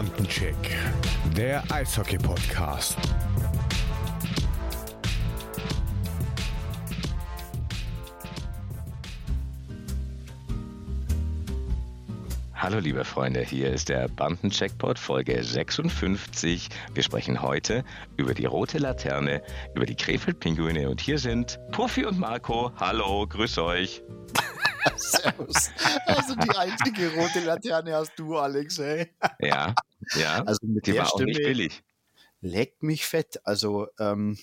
Bandencheck, der Eishockey-Podcast. Hallo liebe Freunde, hier ist der Bandencheckpot Folge 56. Wir sprechen heute über die rote Laterne, über die Krefeld-Pinguine und hier sind Puffy und Marco. Hallo, grüß euch. Servus. Also die einzige rote Laterne hast du, Alex, ey. Ja, ja. Also mit die der war auch Stimme nicht billig. leckt mich fett. Also ähm,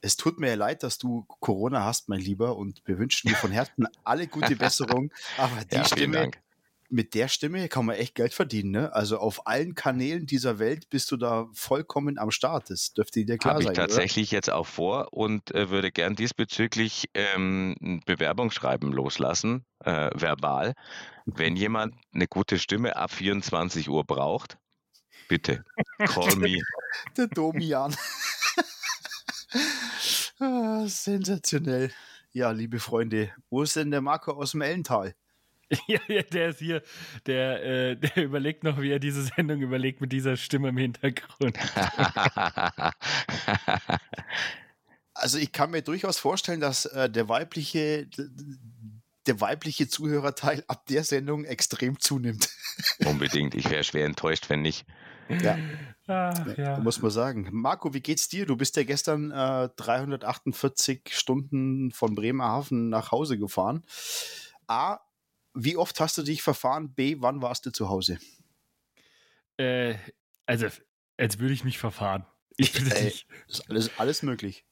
es tut mir leid, dass du Corona hast, mein Lieber, und wir wünschen dir von Herzen alle gute Besserung. Aber die Ja, Stimme, Dank. Mit der Stimme kann man echt Geld verdienen. Ne? Also auf allen Kanälen dieser Welt bist du da vollkommen am Start. Das dürfte dir klar Habe ich sein. tatsächlich jetzt auch vor und äh, würde gern diesbezüglich ähm, ein Bewerbungsschreiben loslassen, äh, verbal. Wenn jemand eine gute Stimme ab 24 Uhr braucht, bitte call me. Oder? Der Domian. ah, sensationell. Ja, liebe Freunde, wo ist denn der Marco aus dem Ellental? Ja, ja, der ist hier. Der, äh, der überlegt noch, wie er diese Sendung überlegt mit dieser Stimme im Hintergrund. Also ich kann mir durchaus vorstellen, dass äh, der weibliche der weibliche Zuhörerteil ab der Sendung extrem zunimmt. Unbedingt. Ich wäre schwer enttäuscht, wenn nicht. Ja, Ach, ja. muss man sagen. Marco, wie geht's dir? Du bist ja gestern äh, 348 Stunden von Bremerhaven nach Hause gefahren. A, wie oft hast du dich verfahren? B, wann warst du zu Hause? Äh, also, als würde ich mich verfahren. Ich bin Ey. nicht. Ist alles, alles möglich.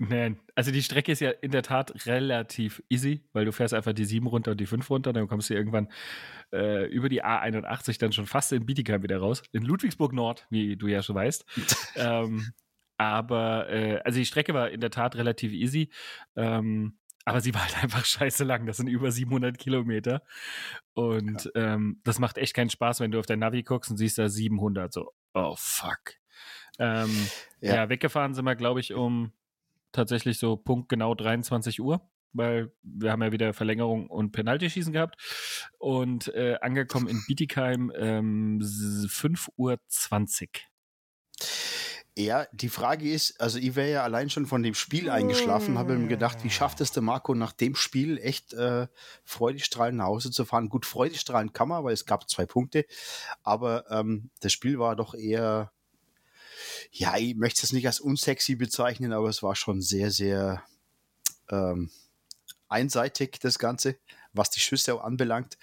Nein, also die Strecke ist ja in der Tat relativ easy, weil du fährst einfach die 7 runter und die 5 runter, dann kommst du irgendwann äh, über die A81 dann schon fast in Bietigheim wieder raus, in Ludwigsburg Nord, wie du ja schon weißt. ähm, aber, äh, also die Strecke war in der Tat relativ easy, ähm, aber sie war halt einfach scheiße lang, das sind über 700 Kilometer und ähm, das macht echt keinen Spaß, wenn du auf dein Navi guckst und siehst da 700, so, oh fuck. Ähm, Ja. ja. weggefahren sind wir, glaube ich, um tatsächlich so Punkt genau 23 Uhr, weil wir haben ja wieder Verlängerung und Penaltyschießen gehabt. Und äh, angekommen in Bietigheim ähm, 5.20 Uhr. Ja, die Frage ist, also ich wäre ja allein schon von dem Spiel eingeschlafen, habe mir gedacht, wie schafft es der Marco nach dem Spiel echt äh, freudestrahlend nach Hause zu fahren? Gut, freudestrahlend kann man, weil es gab zwei Punkte, aber ähm, das Spiel war doch eher, ja, ich möchte es nicht als unsexy bezeichnen, aber es war schon sehr, sehr ähm, einseitig, das Ganze, was die Schüsse anbelangt.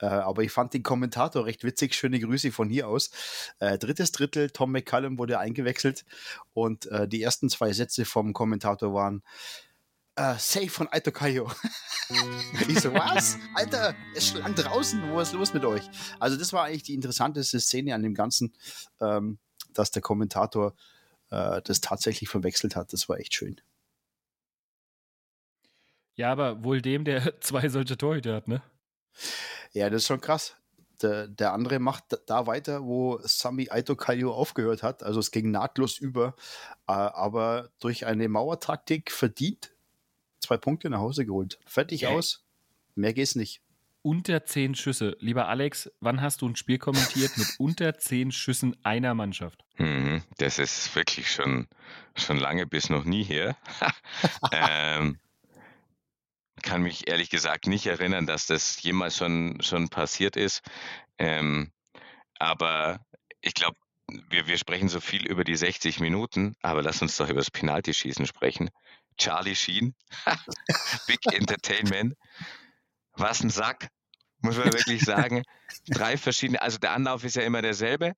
Äh, aber ich fand den Kommentator recht witzig. Schöne Grüße von hier aus. Äh, drittes Drittel, Tom McCallum wurde eingewechselt und äh, die ersten zwei Sätze vom Kommentator waren äh, Safe von Aito Kayo. ich so, was? Alter, es ist schon lang draußen, wo ist los mit euch? Also das war eigentlich die interessanteste Szene an dem Ganzen, ähm, dass der Kommentator äh, das tatsächlich verwechselt hat. Das war echt schön. Ja, aber wohl dem, der zwei solche Torhüter hat, ne? Ja, das ist schon krass. Der, der andere macht da- weiter, wo Sami Aito Kallio aufgehört hat. Also es ging nahtlos über, äh, aber durch eine Mauertaktik verdient zwei Punkte nach Hause geholt. Fertig Ja. aus. Mehr geht's nicht. Unter zehn Schüsse. Lieber Alex, wann hast du ein Spiel kommentiert mit unter zehn Schüssen einer Mannschaft? Mhm, das ist wirklich schon, schon lange bis noch nie her. ähm, kann mich ehrlich gesagt nicht erinnern, dass das jemals schon, schon passiert ist. Ähm, aber ich glaube, wir, wir sprechen so viel über die 60 Minuten, aber lass uns doch über das Penaltyschießen sprechen. Charlie Sheen, Big Entertainment. Was ein Sack, muss man wirklich sagen. Drei verschiedene, also der Anlauf ist ja immer derselbe,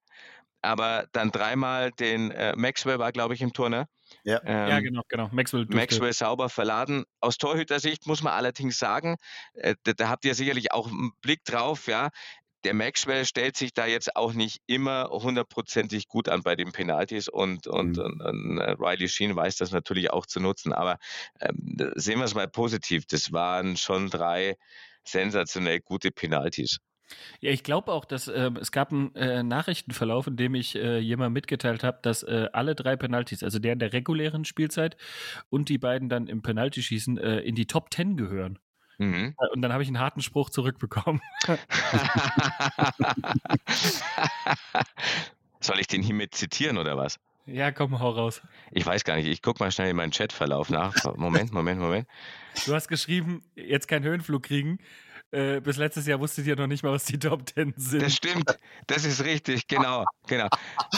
aber dann dreimal den äh, Maxwell war, glaube ich, im Tor, ne? Ja. Ähm, ja, genau, genau. Maxwell. Maxwell sauber verladen. Aus Torhütersicht muss man allerdings sagen, äh, da, da habt ihr sicherlich auch einen Blick drauf, ja. Der Maxwell stellt sich da jetzt auch nicht immer hundertprozentig gut an bei den Penalties und, und, Mhm. und, und äh, Riley Sheen weiß das natürlich auch zu nutzen. Aber ähm, sehen wir es mal positiv. Das waren schon drei sensationell gute Penalties. Ja, ich glaube auch, dass ähm, es gab einen äh, Nachrichtenverlauf, in dem ich äh, jemand mitgeteilt habe, dass äh, alle drei Penalties, also der in der regulären Spielzeit und die beiden dann im Penaltyschießen, äh, in die Top Ten gehören. Mhm. Und dann habe ich einen harten Spruch zurückbekommen. Soll ich den hiermit zitieren oder was? Ja, komm, hau raus. Ich weiß gar nicht. Ich gucke mal schnell in meinen Chatverlauf nach. Moment, Moment, Moment. Du hast geschrieben, jetzt keinen Höhenflug kriegen. Äh, bis letztes Jahr wusstet ihr noch nicht mal, was die Top Ten sind. Das stimmt. Das ist richtig. Genau, genau.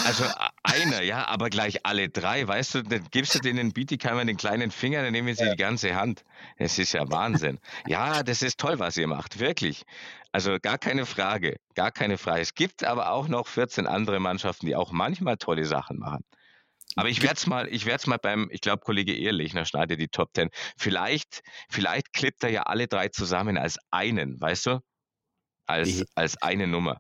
Also einer, ja, aber gleich alle drei. Weißt du, dann gibst du denen Bietigheimer den kleinen Finger, dann nehmen sie die ganze Hand. Es ist ja Wahnsinn. Ja, das ist toll, was ihr macht. Wirklich. Also gar keine Frage. Gar keine Frage. Es gibt aber auch noch 14 andere Mannschaften, die auch manchmal tolle Sachen machen. Aber ich werde es mal, ich werde es mal beim, ich glaube, Kollege Ehrlichner schneidet die Top Ten. Vielleicht, vielleicht klippt er ja alle drei zusammen als einen, weißt du? Als, als eine Nummer.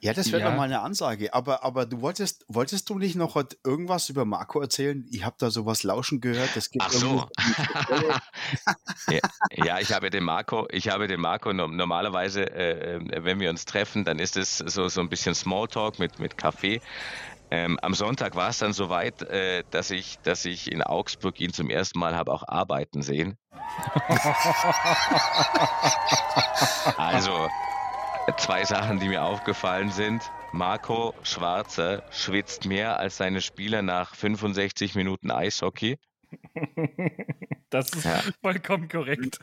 Ja, das wäre Ja. doch mal eine Ansage. Aber, aber du wolltest, wolltest du nicht noch irgendwas über Marco erzählen? Ich habe da sowas lauschen gehört. Das gibt Ach so. ja, ja, ich habe den Marco, ich habe den Marco no- normalerweise, äh, äh, wenn wir uns treffen, dann ist es so, so ein bisschen Smalltalk mit, mit Kaffee. Ähm, am Sonntag war es dann soweit, äh, dass, ich, dass ich in Augsburg ihn zum ersten Mal habe auch arbeiten sehen. Also zwei Sachen, die mir aufgefallen sind. Marco Schwarzer schwitzt mehr als seine Spieler nach 65 Minuten Eishockey. Das ist Ja. vollkommen korrekt.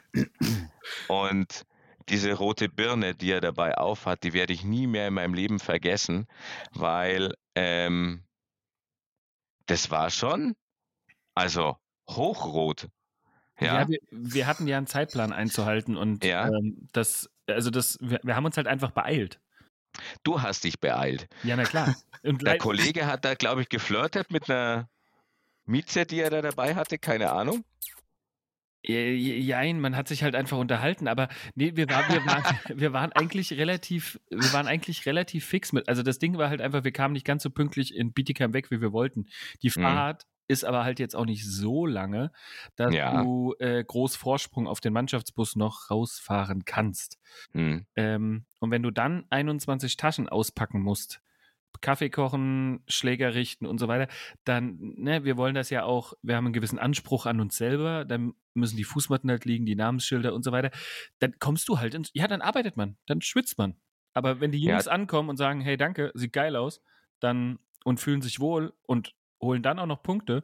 Und diese rote Birne, die er dabei aufhat, die werde ich nie mehr in meinem Leben vergessen, weil ähm, das war schon, also hochrot. Ja, Ja, wir, wir hatten ja einen Zeitplan einzuhalten und Ja. ähm, das, also das, wir, wir haben uns halt einfach beeilt. du hast dich beeilt. Ja, na klar. Der Kollege hat da, glaube ich, geflirtet mit einer Mieze, die er da dabei hatte, keine Ahnung. Jein, man hat sich halt einfach unterhalten, aber nee, wir, war, wir, waren, wir waren eigentlich relativ, wir waren eigentlich relativ fix mit. Also das Ding war halt einfach, wir kamen nicht ganz so pünktlich in Bietigheim weg, wie wir wollten. Die Mhm. Fahrt ist aber halt jetzt auch nicht so lange, dass Ja. du äh, groß Vorsprung auf den Mannschaftsbus noch rausfahren kannst. Hm. Ähm, und wenn du dann 21 Taschen auspacken musst, Kaffee kochen, Schläger richten und so weiter, dann, ne, wir wollen das ja auch, wir haben einen gewissen Anspruch an uns selber, dann müssen die Fußmatten halt liegen, die Namensschilder und so weiter. Dann kommst du halt ins, ja, dann arbeitet man, dann schwitzt man. Aber wenn die Ja. Jungs ankommen und sagen, hey, danke, sieht geil aus, dann und fühlen sich wohl und holen dann auch noch Punkte,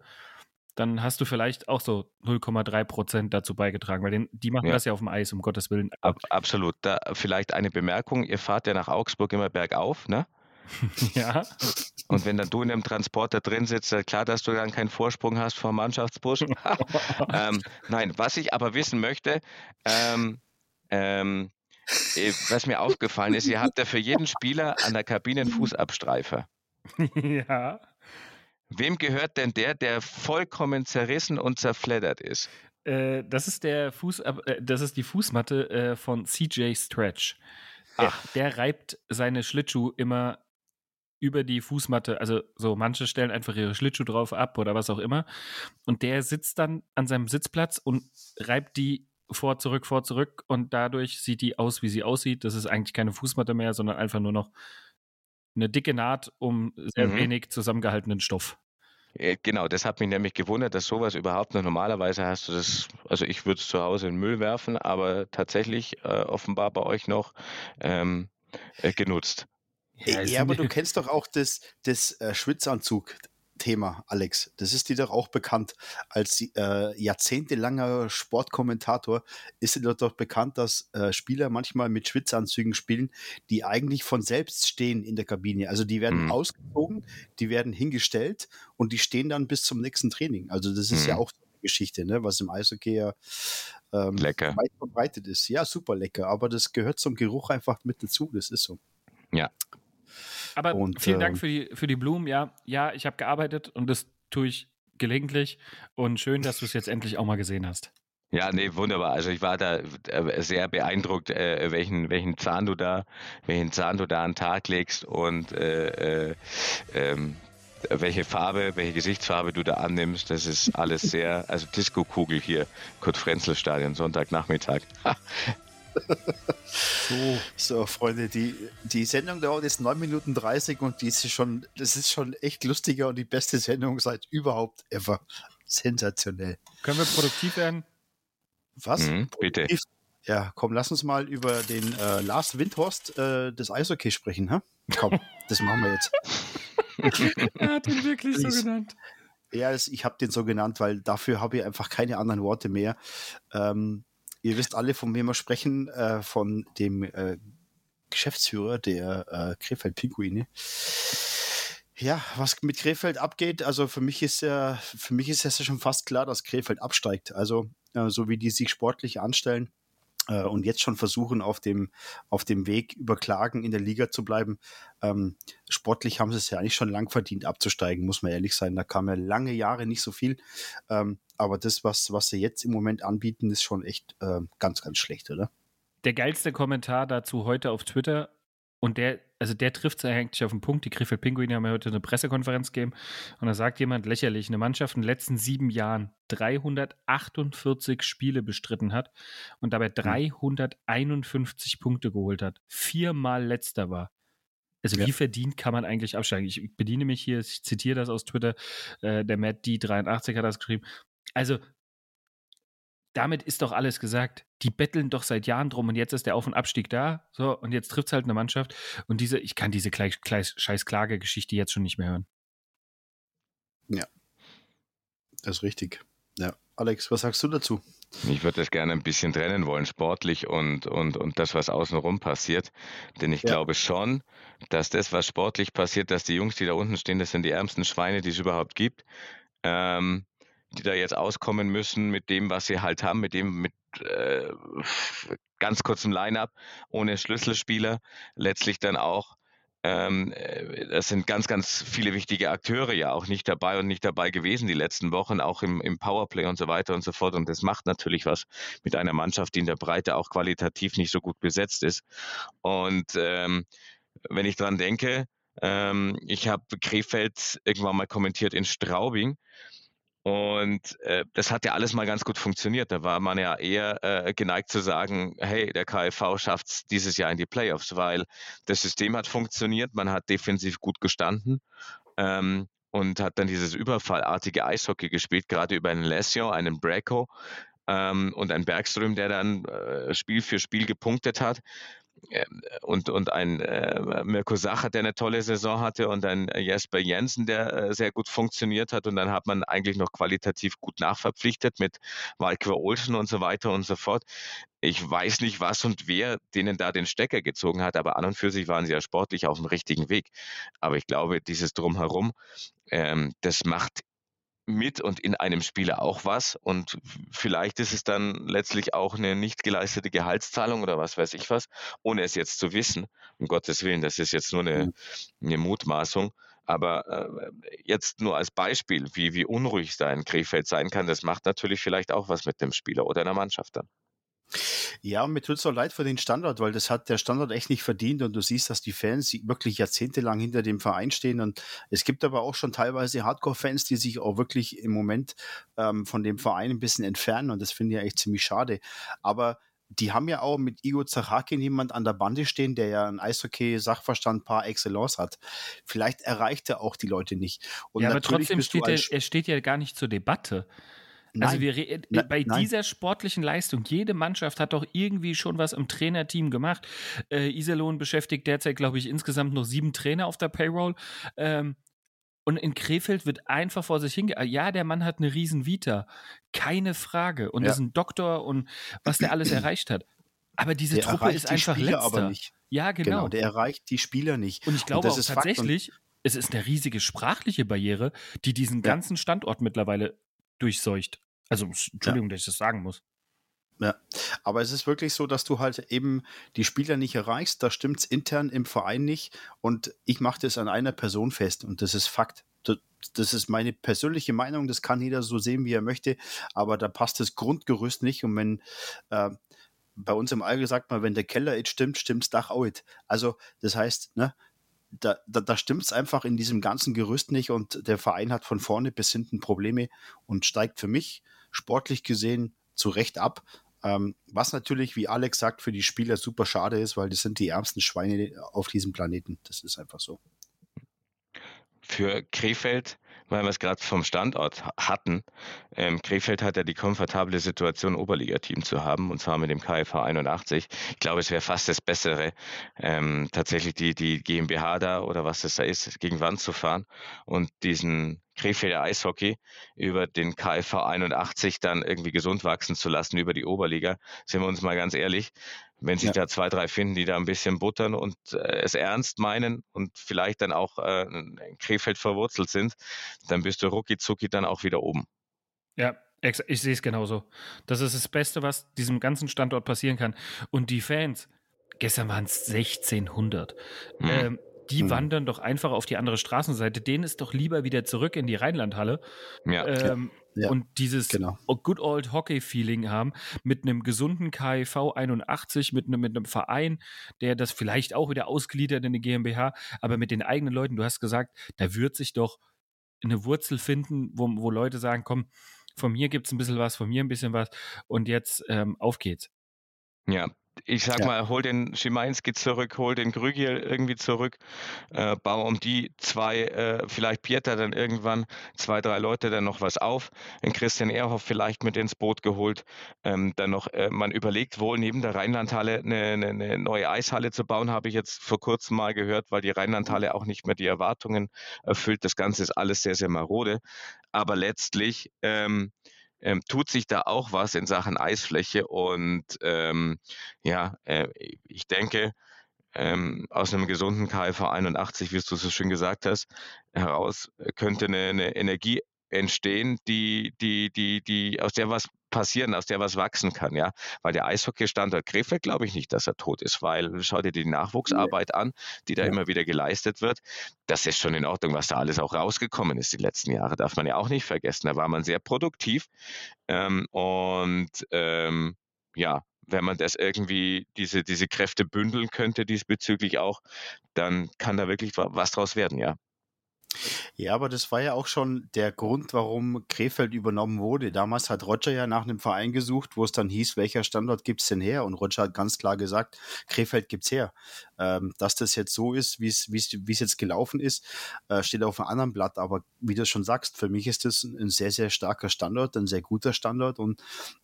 dann hast du vielleicht auch so 0,3 Prozent dazu beigetragen, weil den, die machen Ja. das ja auf dem Eis, um Gottes Willen. Ab, absolut. Da vielleicht eine Bemerkung, ihr fahrt ja nach Augsburg immer bergauf, ne? ja. Und wenn dann du in einem Transporter drin sitzt, ist klar, dass du dann keinen Vorsprung hast vom Mannschaftsbus. ähm, nein, was ich aber wissen möchte, ähm, ähm, äh, was mir aufgefallen ist, ihr habt ja für jeden Spieler an der Kabine einen Fußabstreifer. ja. Wem gehört denn der, der vollkommen zerrissen und zerfleddert ist? Äh, das ist der Fuß, äh, das ist die Fußmatte äh, von CJ Stretch. Der, Ach. der reibt seine Schlittschuhe immer über die Fußmatte. Also so manche stellen einfach ihre Schlittschuhe drauf ab oder was auch immer. Und der sitzt dann an seinem Sitzplatz und reibt die vor, zurück, vor, zurück. Und dadurch sieht die aus, wie sie aussieht. Das ist eigentlich keine Fußmatte mehr, sondern einfach nur noch eine dicke Naht um sehr Mhm. wenig zusammengehaltenen Stoff. Äh, Genau, das hat mich nämlich gewundert, dass sowas überhaupt noch normalerweise hast du das, also ich würde es zu Hause in den Müll werfen, aber tatsächlich äh, offenbar bei euch noch ähm, äh, genutzt. Ja, ja, aber du kennst doch auch das, das äh, Schwitzanzug-Thema, Alex. Das ist dir doch auch bekannt. Als äh, jahrzehntelanger Sportkommentator ist dir doch bekannt, dass äh, Spieler manchmal mit Schwitzanzügen spielen, die eigentlich von selbst stehen in der Kabine. Also die werden Mhm. ausgezogen, die werden hingestellt und die stehen dann bis zum nächsten Training. Also das ist ja Mhm. auch so eine Geschichte, ne? was im Eishockey ja ähm, Lecker. weit verbreitet ist. Ja, super lecker, aber das gehört zum Geruch einfach mit dazu. Das ist so. Aber Und, vielen ähm, Dank für die, für die Blumen. Ja, ja, ich habe gearbeitet und das tue ich gelegentlich. Und schön, dass du es jetzt endlich auch mal gesehen hast. Ja, nee, wunderbar. Also ich war da äh, sehr beeindruckt, äh, welchen, welchen Zahn du da, welchen Zahn du da an den Tag legst und äh, äh, ähm, welche Farbe, welche Gesichtsfarbe du da annimmst. Das ist alles sehr, also Disco-Kugel hier, Kurt-Frenzel-Stadion, Sonntagnachmittag. So. So, Freunde, die, die Sendung dauert jetzt 9 Minuten 30 und die ist schon, das ist schon echt lustiger und die beste Sendung seit überhaupt ever. Sensationell. Können wir produktiv werden? Was? Mhm, bitte. Produktiv? Ja, komm, lass uns mal über den äh, Lars Windhorst äh, des Eishockey sprechen. Hä? Komm, das machen wir jetzt. er hat ihn wirklich so genannt. Ja, ich habe den so genannt, weil dafür habe ich einfach keine anderen Worte mehr. Ähm, ihr wisst alle, von wem wir sprechen, äh, von dem äh, Geschäftsführer der äh, Krefeld Pinguine. Ja, was mit Krefeld abgeht, also für mich ist ja, für mich ist es ja schon fast klar, dass Krefeld absteigt. Also, äh, so wie die sich sportlich anstellen, äh, und jetzt schon versuchen, auf dem, auf dem Weg über Klagen in der Liga zu bleiben. Ähm, sportlich haben sie es ja eigentlich schon lang verdient, abzusteigen, muss man ehrlich sein. Da kam ja lange Jahre nicht so viel. Ähm, aber das, was, was sie jetzt im Moment anbieten, ist schon echt äh, ganz, ganz schlecht, oder? Der geilste Kommentar dazu heute auf Twitter und der, also der trifft es eigentlich auf den Punkt. Die Krefeld Pinguine haben ja heute eine Pressekonferenz gegeben. Und da sagt jemand lächerlich, eine Mannschaft in den letzten sieben Jahren 348 Spiele bestritten hat und dabei 351 hm. Punkte geholt hat. Viermal letzter war. Also ja. wie verdient kann man eigentlich absteigen? Ich bediene mich hier, ich zitiere das aus Twitter, äh, der Matt D83 hat das geschrieben. Also damit ist doch alles gesagt. Die betteln doch seit Jahren drum und jetzt ist der Auf- und Abstieg da. So, und jetzt trifft es halt eine Mannschaft. Und diese, ich kann diese scheiß Klagegeschichte jetzt schon nicht mehr hören. Ja. Das ist richtig. Ja. Alex, was sagst du dazu? Ich würde das gerne ein bisschen trennen wollen, sportlich und, und, und das, was außenrum passiert. Denn ich ja. glaube schon, dass das, was sportlich passiert, dass die Jungs, die da unten stehen, das sind die ärmsten Schweine, die es überhaupt gibt. Ähm, die da jetzt auskommen müssen mit dem, was sie halt haben, mit dem, mit äh, ganz kurzem Line-up, ohne Schlüsselspieler, letztlich dann auch. Ähm, äh, das sind ganz, ganz viele wichtige Akteure ja auch nicht dabei und nicht dabei gewesen die letzten Wochen, auch im, im Powerplay und so weiter und so fort. Und das macht natürlich was mit einer Mannschaft, die in der Breite auch qualitativ nicht so gut besetzt ist. Und ähm, wenn ich dran denke, ähm, ich habe Krefeld irgendwann mal kommentiert in Straubing und äh, das hat ja alles mal ganz gut funktioniert. Da war man ja eher äh, geneigt zu sagen, hey, der KfV schafft es dieses Jahr in die Playoffs, weil das System hat funktioniert, man hat defensiv gut gestanden ähm, und hat dann dieses überfallartige Eishockey gespielt, gerade über einen Lesio, einen Braco ähm, und einen Bergström, der dann äh, Spiel für Spiel gepunktet hat. Ähm, und, und ein äh, Mirko Sacher, der eine tolle Saison hatte und ein Jesper Jensen, der äh, sehr gut funktioniert hat. Und dann hat man eigentlich noch qualitativ gut nachverpflichtet mit Walker Olsen und so weiter und so fort. Ich weiß nicht, was und wer denen da den Stecker gezogen hat, aber an und für sich waren sie ja sportlich auf dem richtigen Weg. Aber ich glaube, dieses Drumherum, ähm, das macht mit und in einem Spieler auch was. Und vielleicht ist es dann letztlich auch eine nicht geleistete Gehaltszahlung oder was weiß ich was, ohne es jetzt zu wissen. Um Gottes Willen, das ist jetzt nur eine, eine Mutmaßung. Aber äh, jetzt nur als Beispiel, wie, wie unruhig da ein Krefeld sein kann, das macht natürlich vielleicht auch was mit dem Spieler oder einer Mannschaft dann. Ja, mir tut es auch leid für den Standort, weil das hat der Standort echt nicht verdient und du siehst, dass die Fans wirklich jahrzehntelang hinter dem Verein stehen und es gibt aber auch schon teilweise Hardcore-Fans, die sich auch wirklich im Moment ähm, von dem Verein ein bisschen entfernen und das finde ich echt ziemlich schade. Aber die haben ja auch mit Igor Zachakin jemand an der Bande stehen, der ja ein Eishockey-Sachverstand par excellence hat. Vielleicht erreicht er auch die Leute nicht. Und ja, aber trotzdem steht er, er steht ja gar nicht zur Debatte. Also Nein. Also wir Na, bei nein. dieser sportlichen Leistung, jede Mannschaft hat doch irgendwie schon was im Trainerteam gemacht. Äh, Iserlohn beschäftigt derzeit, glaube ich, insgesamt noch sieben Trainer auf der Payroll. Ähm, und in Krefeld wird einfach vor sich hinge. Ja, der Mann hat eine riesen Vita. Keine Frage. Und ja. ist ein Doktor und was der alles erreicht hat. Aber diese der Truppe ist einfach Spieler letzter. Aber nicht. Ja, genau. genau. Der erreicht die Spieler nicht. Und ich glaube auch tatsächlich, es ist eine riesige sprachliche Barriere, die diesen ja. ganzen Standort mittlerweile durchseucht. Also, Entschuldigung, ja. dass ich das sagen muss. Ja, aber es ist wirklich so, dass du halt eben die Spieler nicht erreichst. Da stimmt es intern im Verein nicht. Und ich mache das an einer Person fest. Und das ist Fakt. Das ist meine persönliche Meinung. Das kann jeder so sehen, wie er möchte. Aber da passt das Grundgerüst nicht. Und wenn äh, bei uns im Allgemeinen sagt man, wenn der Keller jetzt stimmt, stimmt das Dach auch. Also, das heißt, ne, da, da, da stimmt es einfach in diesem ganzen Gerüst nicht und der Verein hat von vorne bis hinten Probleme und steigt für mich sportlich gesehen zu Recht ab. Ähm, was natürlich, wie Alex sagt, für die Spieler super schade ist, weil das sind die ärmsten Schweine auf diesem Planeten. Das ist einfach so. Für Krefeld weil wir es gerade vom Standort hatten. Ähm, Krefeld hat ja die komfortable Situation, Oberligateam zu haben, und zwar mit dem KFV 81. Ich glaube, es wäre fast das Bessere, ähm, tatsächlich die, die GmbH da oder was das da ist, gegen Wand zu fahren und diesen Krefelder Eishockey über den KFV 81 dann irgendwie gesund wachsen zu lassen über die Oberliga. Sind wir uns mal ganz ehrlich, wenn sich ja. da zwei, drei finden, die da ein bisschen buttern und äh, es ernst meinen und vielleicht dann auch äh, in Krefeld verwurzelt sind, dann bist du rucki zucki dann auch wieder oben. Ja, ich sehe es genauso. Das ist das Beste, was diesem ganzen Standort passieren kann. Und die Fans, gestern waren es 1600. Hm. Ähm, die hm. wandern doch einfach auf die andere Straßenseite. Denen ist doch lieber wieder zurück in die Rheinlandhalle. Ja. Ähm, ja. Und dieses genau. Good Old Hockey-Feeling haben mit einem gesunden KIV 81, mit einem, mit einem Verein, der das vielleicht auch wieder ausgliedert in eine GmbH, aber mit den eigenen Leuten, du hast gesagt, da wird sich doch eine Wurzel finden, wo, wo Leute sagen, komm, von mir gibt es ein bisschen was, von mir ein bisschen was und jetzt ähm, auf geht's. Ja, ich sag ja. mal, hol den Schimanski zurück, hol den Grügiel irgendwie zurück, äh, bau um die zwei, äh, vielleicht Pieter dann irgendwann, zwei, drei Leute dann noch was auf, den Christian Ehrhoff vielleicht mit ins Boot geholt, ähm, dann noch, äh, man überlegt wohl neben der Rheinlandhalle eine, eine, eine, neue Eishalle zu bauen, habe ich jetzt vor kurzem mal gehört, weil die Rheinlandhalle auch nicht mehr die Erwartungen erfüllt. Das Ganze ist alles sehr, sehr marode, aber letztlich ähm, ähm, tut sich da auch was in Sachen Eisfläche? Und ähm, ja, äh, ich denke, ähm, aus einem gesunden KFV 81, wie du so schön gesagt hast, heraus könnte eine, eine Energie entstehen, die, die, die, die, aus der was passieren, aus der was wachsen kann, ja. Weil der Eishockey-Standort Krefeld glaube ich nicht, dass er tot ist, weil schau dir die Nachwuchsarbeit an, die da ja. immer wieder geleistet wird. Das ist schon in Ordnung, was da alles auch rausgekommen ist die letzten Jahre, darf man ja auch nicht vergessen. Da war man sehr produktiv ähm, und ähm, ja, wenn man das irgendwie, diese, diese Kräfte bündeln könnte diesbezüglich auch, dann kann da wirklich was draus werden, ja. Ja, aber das war ja auch schon der Grund, warum Krefeld übernommen wurde. Damals hat Roger ja nach einem Verein gesucht, wo es dann hieß, welcher Standort gibt es denn her? Und Roger hat ganz klar gesagt, Krefeld gibt's her. Ähm, dass das jetzt so ist, wie es jetzt gelaufen ist, äh, steht auf einem anderen Blatt. Aber wie du schon sagst, für mich ist das ein sehr, sehr starker Standort, ein sehr guter Standort. Und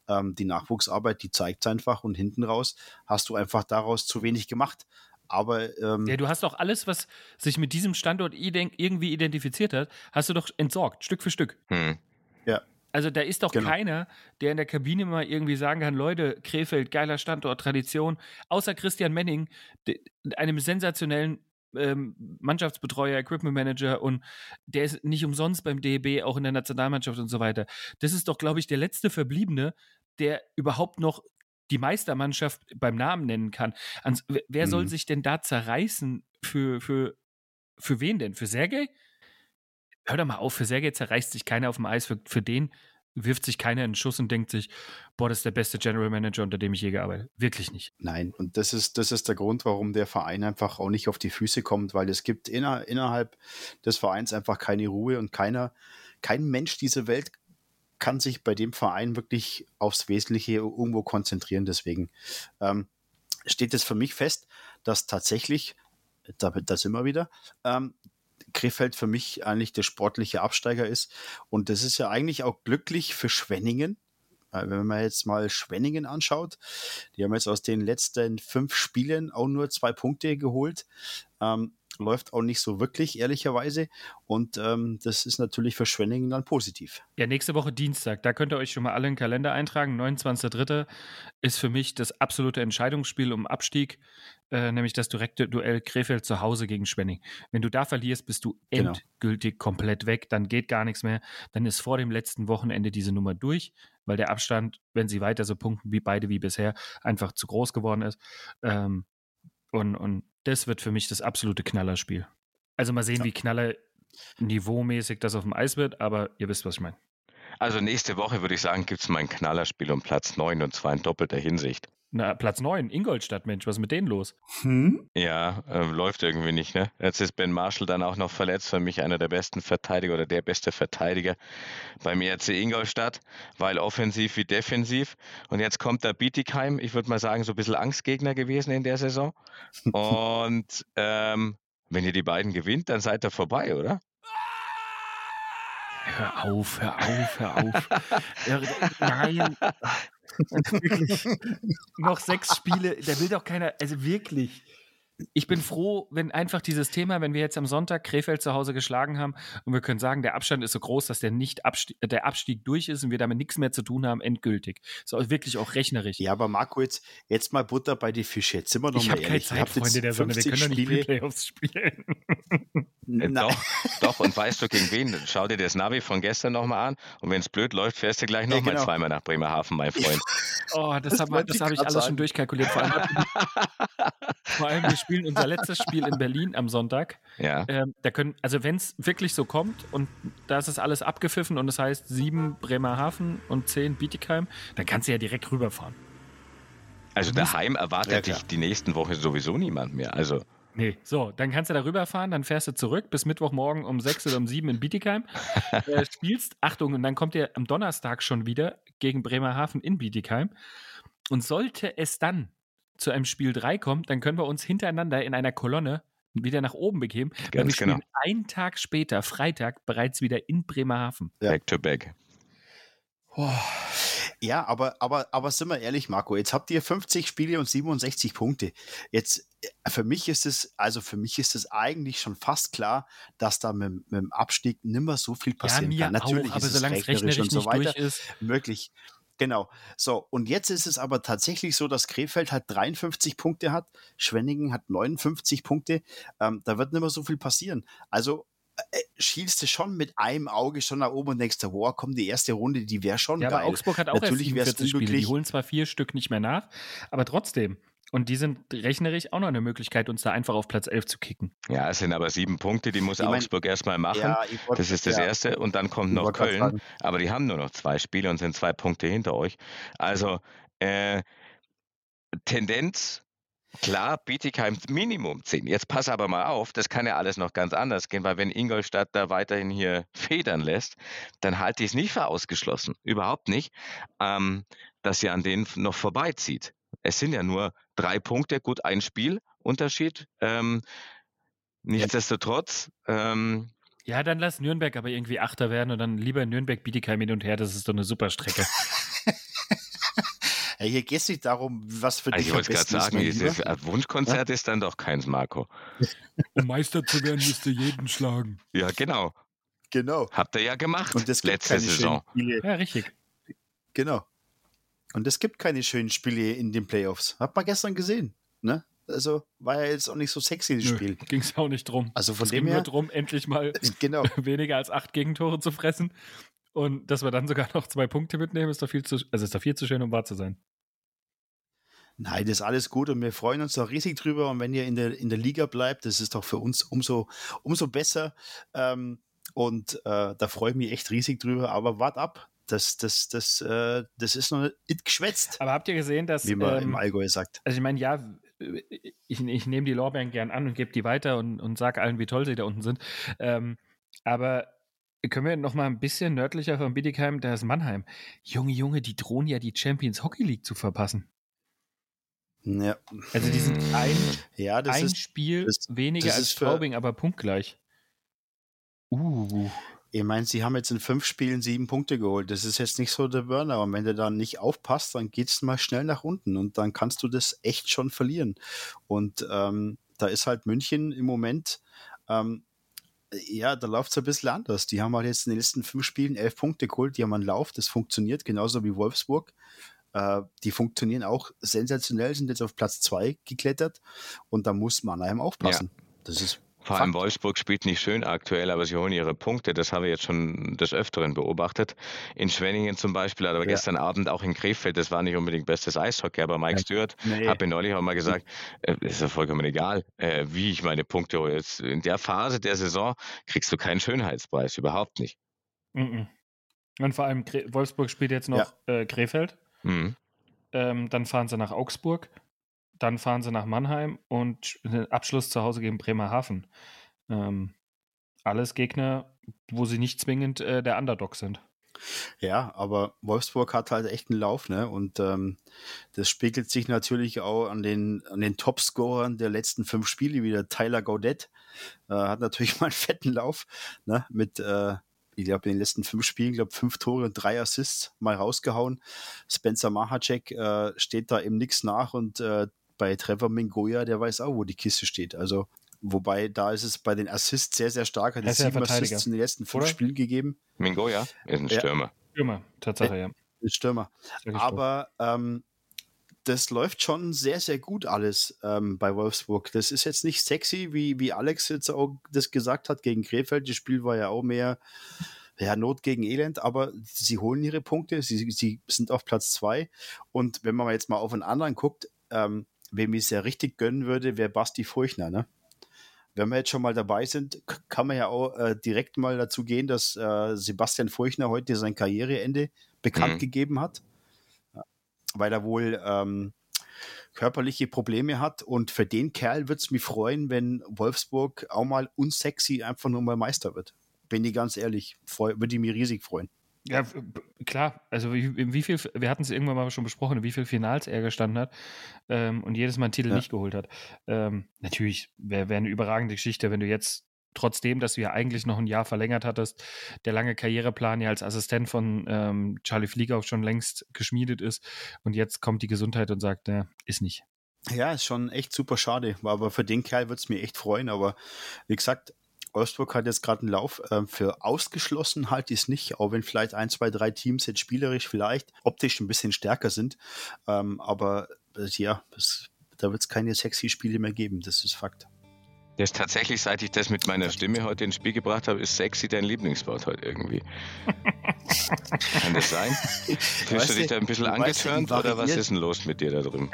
ähm, die Nachwuchsarbeit, die zeigt einfach. Und hinten raus hast du einfach daraus zu wenig gemacht. Aber ähm, ja, du hast doch alles, was sich mit diesem Standort irgendwie identifiziert hat, hast du doch entsorgt, Stück für Stück. Hm. Ja. Also da ist doch genau. keiner, der in der Kabine mal irgendwie sagen kann, Leute, Krefeld, geiler Standort, Tradition, außer Christian Menning, einem sensationellen ähm, Mannschaftsbetreuer, Equipment Manager und der ist nicht umsonst beim DEB, auch in der Nationalmannschaft und so weiter. Das ist doch, glaube ich, der letzte Verbliebene, der überhaupt noch die Meistermannschaft beim Namen nennen kann. Ans, wer soll mhm. sich denn da zerreißen für, für, für wen denn? Für Sergej? Hör doch mal auf, für Sergej zerreißt sich keiner auf dem Eis. Für, für den wirft sich keiner in den Schuss und denkt sich, boah, das ist der beste General Manager, unter dem ich je gearbeitet Wirklich nicht. Nein, und das ist, das ist der Grund, warum der Verein einfach auch nicht auf die Füße kommt, weil es gibt inner, innerhalb des Vereins einfach keine Ruhe und keiner, kein Mensch dieser Welt kann sich bei dem Verein wirklich aufs Wesentliche irgendwo konzentrieren. Deswegen ähm, steht es für mich fest, dass tatsächlich, da, da sind wir wieder, ähm, Krefeld für mich eigentlich der sportliche Absteiger ist. Und das ist ja eigentlich auch glücklich für Schwenningen. Wenn man jetzt mal Schwenningen anschaut, die haben jetzt aus den letzten fünf Spielen auch nur zwei Punkte geholt. Ähm, läuft auch nicht so wirklich, ehrlicherweise. Und ähm, das ist natürlich für Schwenningen dann positiv. Ja, nächste Woche Dienstag, da könnt ihr euch schon mal alle in den Kalender eintragen. 29.03. ist für mich das absolute Entscheidungsspiel um Abstieg, äh, nämlich das direkte Duell Krefeld zu Hause gegen Schwenning. Wenn du da verlierst, bist du genau. endgültig genau. komplett weg, dann geht gar nichts mehr. Dann ist vor dem letzten Wochenende diese Nummer durch, weil der Abstand, wenn sie weiter so punkten wie beide wie bisher, einfach zu groß geworden ist. Ähm, und, und das wird für mich das absolute Knallerspiel. Also mal sehen, ja. wie knaller niveaumäßig das auf dem Eis wird, aber ihr wisst, was ich meine. Also nächste Woche würde ich sagen, gibt es mal ein Knallerspiel um Platz 9 und zwar in doppelter Hinsicht. Na, Platz 9, Ingolstadt, Mensch, was ist mit denen los? Hm? Ja, äh, läuft irgendwie nicht, ne? Jetzt ist Ben Marshall dann auch noch verletzt, für mich einer der besten Verteidiger oder der beste Verteidiger beim ERC Ingolstadt, weil offensiv wie defensiv. Und jetzt kommt der Bietigheim, ich würde mal sagen, so ein bisschen Angstgegner gewesen in der Saison. Und ähm, wenn ihr die beiden gewinnt, dann seid ihr vorbei, oder? Hör auf, hör auf, hör auf. Nein. wirklich. Noch sechs Spiele, da will doch keiner, also wirklich ich bin froh, wenn einfach dieses Thema, wenn wir jetzt am Sonntag Krefeld zu Hause geschlagen haben und wir können sagen, der Abstand ist so groß, dass der nicht Abstieg, der Abstieg durch ist und wir damit nichts mehr zu tun haben, endgültig. So wirklich auch rechnerisch. Ja, aber Marco, jetzt, jetzt mal Butter bei die Fische. Jetzt sind wir noch ich mal ehrlich. Keine Zeit, Freunde der Sonne. Wir können doch nicht Spiele. Playoffs spielen. Doch, doch. Und weißt du gegen wen? Schau dir das Navi von gestern nochmal an. Und wenn es blöd läuft, fährst du gleich nochmal ja, genau. zweimal nach Bremerhaven, mein Freund. Oh, das, das habe hab ich alles sagen. schon durchkalkuliert. Vor allem, vor allem, wir spielen unser letztes Spiel in Berlin am Sonntag. Ja. Ähm, da können, also wenn es wirklich so kommt und da ist es alles abgepfiffen und es das heißt sieben Bremerhaven und zehn Bietigheim, dann kannst du ja direkt rüberfahren. Also daheim erwartet ja, dich die nächsten Wochen sowieso niemand mehr. Also Nee, so, dann kannst du da rüberfahren, dann fährst du zurück bis Mittwochmorgen um sechs oder um sieben in Bietigheim. äh, spielst, Achtung, und dann kommt ihr am Donnerstag schon wieder gegen Bremerhaven in Bietigheim. Und sollte es dann zu einem Spiel 3 kommen, dann können wir uns hintereinander in einer Kolonne wieder nach oben begeben. Ganz wir spielen genau. einen Tag später, Freitag, bereits wieder in Bremerhaven. Back to back. Oh. Ja, aber, aber, aber sind wir ehrlich, Marco, jetzt habt ihr 50 Spiele und 67 Punkte. Jetzt, äh, für mich ist es, also für mich ist es eigentlich schon fast klar, dass da mit, mit dem Abstieg nimmer so viel passieren ja, kann. Natürlich auch, aber ist es rechnerisch, rechnerisch und so weiter ist. möglich. Genau. So, und jetzt ist es aber tatsächlich so, dass Krefeld halt 53 Punkte hat, Schwenningen hat 59 Punkte. Ähm, da wird nicht mehr so viel passieren. Also äh, schielst du schon mit einem Auge schon nach oben und denkst, wow, komm, die erste Runde, die wäre schon ja, geil. Aber Augsburg hat auch Natürlich erst 47 Spiele. Die holen zwar vier Stück nicht mehr nach, aber trotzdem. Und die sind rechnerisch auch noch eine Möglichkeit, uns da einfach auf Platz 11 zu kicken. Ja, es sind aber sieben Punkte, die muss ich Augsburg erstmal machen. Ja, wollt, das ist das ja. Erste. Und dann kommt noch Köln. Aber die haben nur noch zwei Spiele und sind zwei Punkte hinter euch. Also äh, Tendenz Klar, Bietigheim Minimum 10. Jetzt pass aber mal auf, das kann ja alles noch ganz anders gehen, weil wenn Ingolstadt da weiterhin hier federn lässt, dann halte ich es nicht für ausgeschlossen. Überhaupt nicht, ähm, dass sie an denen noch vorbeizieht. Es sind ja nur drei Punkte, gut, ein Spiel Unterschied. Ähm, nichtsdestotrotz. Ähm, ja, dann lass Nürnberg aber irgendwie Achter werden und dann lieber Nürnberg-Bietigheim hin und her. Das ist doch eine super Strecke. Ja, hier geht es nicht darum, was für also dich Ich wollte gerade sagen, dieses Wunschkonzert ja? ist dann doch keins, Marco. Um Meister zu werden, müsst ihr jeden schlagen. Ja, genau. Genau. Habt ihr ja gemacht Und das letzte Saison. Ja, richtig. Genau. Und es gibt keine schönen Spiele in den Playoffs. Hat man gestern gesehen. Ne? Also war ja jetzt auch nicht so sexy, das Nö, Spiel. Ging es auch nicht drum. Also von es dem ging her. nur drum, endlich mal genau. weniger als acht Gegentore zu fressen. Und dass wir dann sogar noch zwei Punkte mitnehmen, ist doch viel zu, also ist doch viel zu schön, um wahr zu sein. Nein, das ist alles gut und wir freuen uns doch riesig drüber. Und wenn ihr in der, in der Liga bleibt, das ist doch für uns umso, umso besser. Ähm, und äh, da freue ich mich echt riesig drüber. Aber wart ab, das, das, das, äh, das ist noch nicht geschwätzt. Aber habt ihr gesehen, dass. Wie man ähm, im Allgäu sagt. Also, ich meine, ja, ich, ich nehme die Lorbeeren gern an und gebe die weiter und, und sage allen, wie toll sie da unten sind. Ähm, aber können wir noch mal ein bisschen nördlicher von Bietigheim, da ist Mannheim. Junge, Junge, die drohen ja die Champions Hockey League zu verpassen. Ja. Also die sind ein, ja, ein ist, Spiel das, weniger das als Straubing, aber punktgleich. Uh. Ich meine, sie haben jetzt in fünf Spielen sieben Punkte geholt. Das ist jetzt nicht so der Burner. Und wenn du dann nicht aufpasst, dann geht es mal schnell nach unten und dann kannst du das echt schon verlieren. Und ähm, da ist halt München im Moment, ähm, ja, da läuft es ein bisschen anders. Die haben halt jetzt in den letzten fünf Spielen elf Punkte geholt, die haben einen Lauf, das funktioniert, genauso wie Wolfsburg. Äh, die funktionieren auch sensationell, sind jetzt auf Platz zwei geklettert und da muss Mannheim aufpassen. Ja. Das ist vor allem Wolfsburg spielt nicht schön aktuell, aber sie holen ihre Punkte. Das habe ich jetzt schon des Öfteren beobachtet. In Schwenningen zum Beispiel, aber ja. gestern Abend auch in Krefeld, das war nicht unbedingt bestes Eishockey, aber Mike Stewart nee. hat mir neulich auch mal gesagt, äh, ist ja vollkommen egal, äh, wie ich meine Punkte hole. Jetzt in der Phase der Saison kriegst du keinen Schönheitspreis, überhaupt nicht. Und vor allem Wolfsburg spielt jetzt noch ja. äh, Krefeld. Mhm. Ähm, dann fahren sie nach Augsburg, dann fahren sie nach Mannheim und Abschluss zu Hause gegen Bremerhaven. Ähm, alles Gegner, wo sie nicht zwingend äh, der Underdog sind. Ja, aber Wolfsburg hat halt echt einen Lauf, ne? Und ähm, das spiegelt sich natürlich auch an den, an den Topscorern der letzten fünf Spiele wieder. Tyler Gaudet äh, hat natürlich mal einen fetten Lauf, ne? Mit äh, ich glaube, in den letzten fünf Spielen, glaube fünf Tore und drei Assists mal rausgehauen. Spencer Mahacek äh, steht da im Nix nach und äh, bei Trevor Mingoya, der weiß auch, wo die Kiste steht. Also, wobei da ist es bei den Assists sehr, sehr stark. Hat Er es ist ja sieben Assists in den letzten fünf oder? Spielen gegeben. Mingoya ist ein Ja. Stürmer. Stürmer, Tatsache, ja. Ist Stürmer. Aber ähm, das läuft schon sehr, sehr gut alles ähm, bei Wolfsburg. Das ist jetzt nicht sexy, wie, wie Alex jetzt auch das gesagt hat gegen Krefeld. Das Spiel war ja auch mehr ja, Not gegen Elend, aber sie holen ihre Punkte. Sie, sie sind auf Platz zwei. Und wenn man jetzt mal auf einen anderen guckt, ähm, wem ich es ja richtig gönnen würde, wäre Basti Furchner. Ne? Wenn wir jetzt schon mal dabei sind, kann man ja auch äh, direkt mal dazu gehen, dass äh, Sebastian Furchner heute sein Karriereende bekannt Mhm. gegeben hat weil er wohl ähm, körperliche Probleme hat. Und für den Kerl würde es mich freuen, wenn Wolfsburg auch mal unsexy einfach nur mal Meister wird. Bin ich ganz ehrlich, würde ich mich riesig freuen. Ja, klar. Also wie, wie viel, wir hatten es irgendwann mal schon besprochen, wie viel Finals er gestanden hat ähm, und jedes Mal einen Titel Ja. nicht geholt hat. Ähm, natürlich wäre wär eine überragende Geschichte, wenn du jetzt trotzdem, dass du ja eigentlich noch ein Jahr verlängert hattest, der lange Karriereplan ja als Assistent von ähm, Charlie Flieger auch schon längst geschmiedet ist und jetzt kommt die Gesundheit und sagt, ne, ist nicht. Ja, ist schon echt super schade. Aber für den Kerl würde es mir echt freuen. Aber wie gesagt, Wolfsburg hat jetzt gerade einen Lauf. Ähm, für ausgeschlossen halte ich es nicht, auch wenn vielleicht ein, zwei, drei Teams jetzt spielerisch vielleicht optisch ein bisschen stärker sind. Ähm, aber äh, ja, das, da wird es keine sexy Spiele mehr geben. Das ist Fakt. Das ist tatsächlich, seit ich das mit meiner Stimme heute ins Spiel gebracht habe, ist sexy dein Lieblingswort heute irgendwie. Kann das sein? Fühlst du dich da ein bisschen angetörnt oder was ist denn los mit dir da drüben?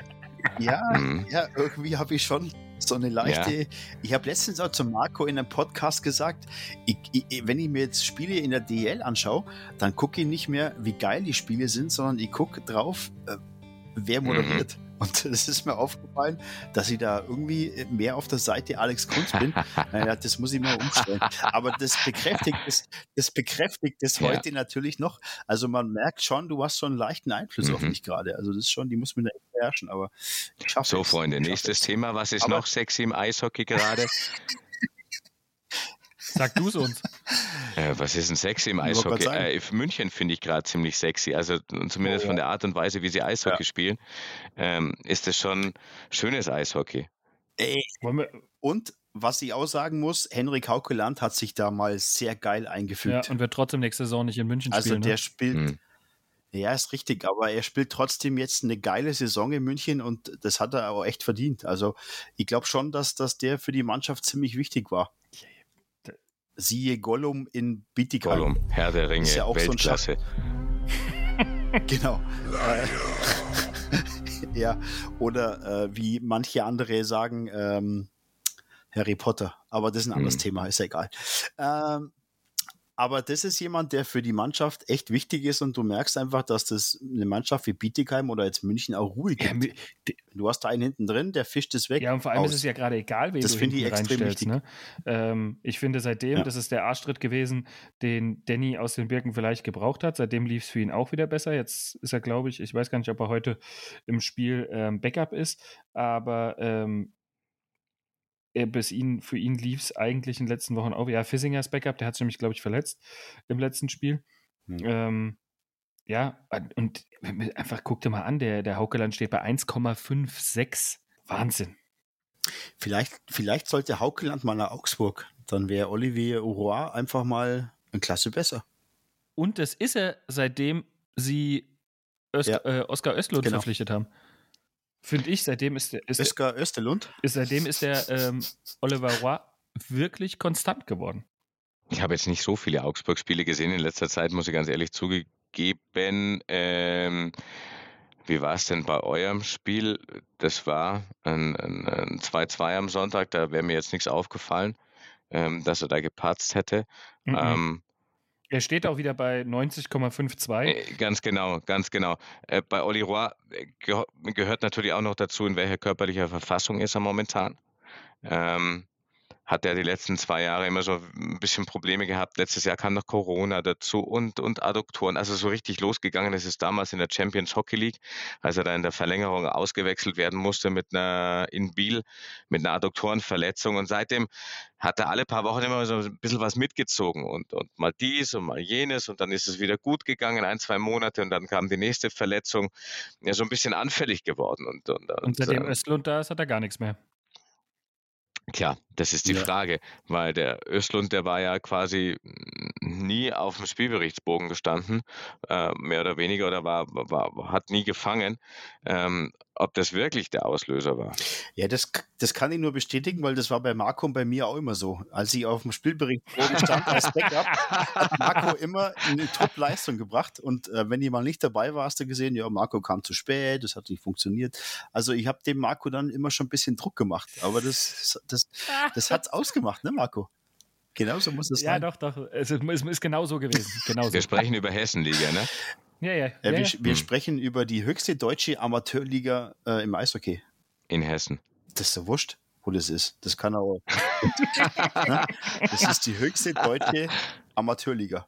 Ja, Mhm. ja, irgendwie habe ich schon so eine leichte. Ich habe letztens auch zu Marco in einem Podcast gesagt, ich, ich, wenn ich mir jetzt Spiele in der DL anschaue, dann gucke ich nicht mehr, wie geil die Spiele sind, sondern ich gucke drauf, äh, wer moderiert. Und es ist mir aufgefallen, dass ich da irgendwie mehr auf der Seite Alex Kunz bin. naja, das muss ich mal umstellen. Aber das bekräftigt es, das bekräftigt es Ja. heute natürlich noch. Also man merkt schon, du hast so einen leichten Einfluss auf Mhm. mich gerade. Also das ist schon, die muss man da echt beherrschen. Aber ich schaffe So, es. Freunde, nächstes es. Thema. Was ist Aber- noch sexy im Eishockey gerade? Sag du es uns. Äh, was ist denn sexy im Eishockey? Äh, München finde ich gerade ziemlich sexy. Also zumindest Oh, von ja. der Art und Weise, wie sie Eishockey Ja. spielen, ähm, ist es schon schönes Eishockey. Ey, Und was ich auch sagen muss, Henrik Haukeland hat sich da mal sehr geil ja, eingefügt. und wird trotzdem nächste Saison nicht in München also spielen. der ne? spielt, Hm. ja, ist richtig, aber er spielt trotzdem jetzt eine geile Saison in München und das hat er auch echt verdient. Also ich glaube schon, dass, dass der für die Mannschaft ziemlich wichtig war. Siehe Gollum in Bietigheim. Gollum, Herr der Ringe, Ist ja auch so ein Weltklasse. Genau. Äh, ja, oder äh, wie manche andere sagen, ähm, Harry Potter. Aber das ist ein anderes Hm. Thema, ist ja egal. Ähm, aber das ist jemand, der für die Mannschaft echt wichtig ist und du merkst einfach, dass das eine Mannschaft wie Bietigheim oder jetzt München auch Ruhe ja, gibt. du hast da einen hinten drin, der fischt es weg. Ja, und vor allem aus. ist es ja gerade egal, wen Das du finde ich extrem wichtig. Ne? Ähm, ich finde seitdem, Ja. das ist der Arschtritt gewesen, den Danny aus den Birken vielleicht gebraucht hat. Seitdem lief es für ihn auch wieder besser. Jetzt ist er, glaube ich, ich weiß gar nicht, ob er heute im Spiel ähm, Backup ist, aber ähm, bis ihn, für ihn lief es eigentlich in den letzten Wochen auch. Ja, Fissinger ist Backup, der hat sich nämlich, glaube ich, verletzt im letzten Spiel. Hm. Ähm, ja, und einfach guck dir mal an, der, der Haukeland steht bei 1,56. Wahnsinn. Vielleicht, vielleicht sollte Haukeland mal nach Augsburg. Dann wäre Olivier Roy einfach mal eine Klasse besser. Und das ist er, seitdem sie Öst, Ja. äh, Oskar Östlund Genau. verpflichtet haben. Finde ich, seitdem ist der, ist, Oskar Österlund. ist, seitdem ist der ähm, Oliver Roy wirklich konstant geworden. Ich habe jetzt nicht so viele Augsburg-Spiele gesehen in letzter Zeit, muss ich ganz ehrlich zugeben. Ähm, wie war es denn bei eurem Spiel? Das war ein, ein, ein 2-2 am Sonntag, da wäre mir jetzt nichts aufgefallen, ähm, dass er da gepatzt hätte. Mhm. Ähm, er steht auch wieder bei 90,52. Äh, Ganz genau, ganz genau. Äh, bei Olli Roy äh, geh gehört natürlich auch noch dazu, in welcher körperlicher Verfassung ist er momentan. Ähm, hat er die letzten zwei Jahre immer so ein bisschen Probleme gehabt. Letztes Jahr kam noch Corona dazu und, und Adduktoren. Also so richtig losgegangen ist es damals in der Champions Hockey League, als er da in der Verlängerung ausgewechselt werden musste mit einer in Biel mit einer Adduktorenverletzung. Und seitdem hat er alle paar Wochen immer so ein bisschen was mitgezogen und, und mal dies und mal jenes und dann ist es wieder gut gegangen, ein, zwei Monate und dann kam die nächste Verletzung. Ja, so ein bisschen anfällig geworden. Und, und, und seitdem äh, Östlund da ist, hat er gar nichts mehr. Tja, das ist die ja. Frage, weil der Östlund, der war ja quasi nie auf dem Spielberichtsbogen gestanden, äh, mehr oder weniger, oder war, war, hat nie gefangen. Ähm, ob das wirklich der Auslöser war. Ja, das, das kann ich nur bestätigen, weil das war bei Marco und bei mir auch immer so. Als ich auf dem Spielberichtsbogen stand als Backup, hat Marco immer eine Top-Leistung gebracht. Und äh, wenn jemand nicht dabei war, hast du gesehen, ja, Marco kam zu spät, das hat nicht funktioniert. Also ich habe dem Marco dann immer schon ein bisschen Druck gemacht. Aber das, das, das hat es ausgemacht, ne, Marco? Genauso muss es ja, sein. Ja, doch, doch. Es ist, es ist genau so gewesen. Genauso. Wir sprechen über Hessenliga, ne? Ja, ja. ja, ja wir, ja. wir hm. sprechen über die höchste deutsche Amateurliga äh, im Eishockey. In Hessen. Das ist so wurscht, wo das ist. Das kann auch. Das ist die höchste deutsche Amateurliga.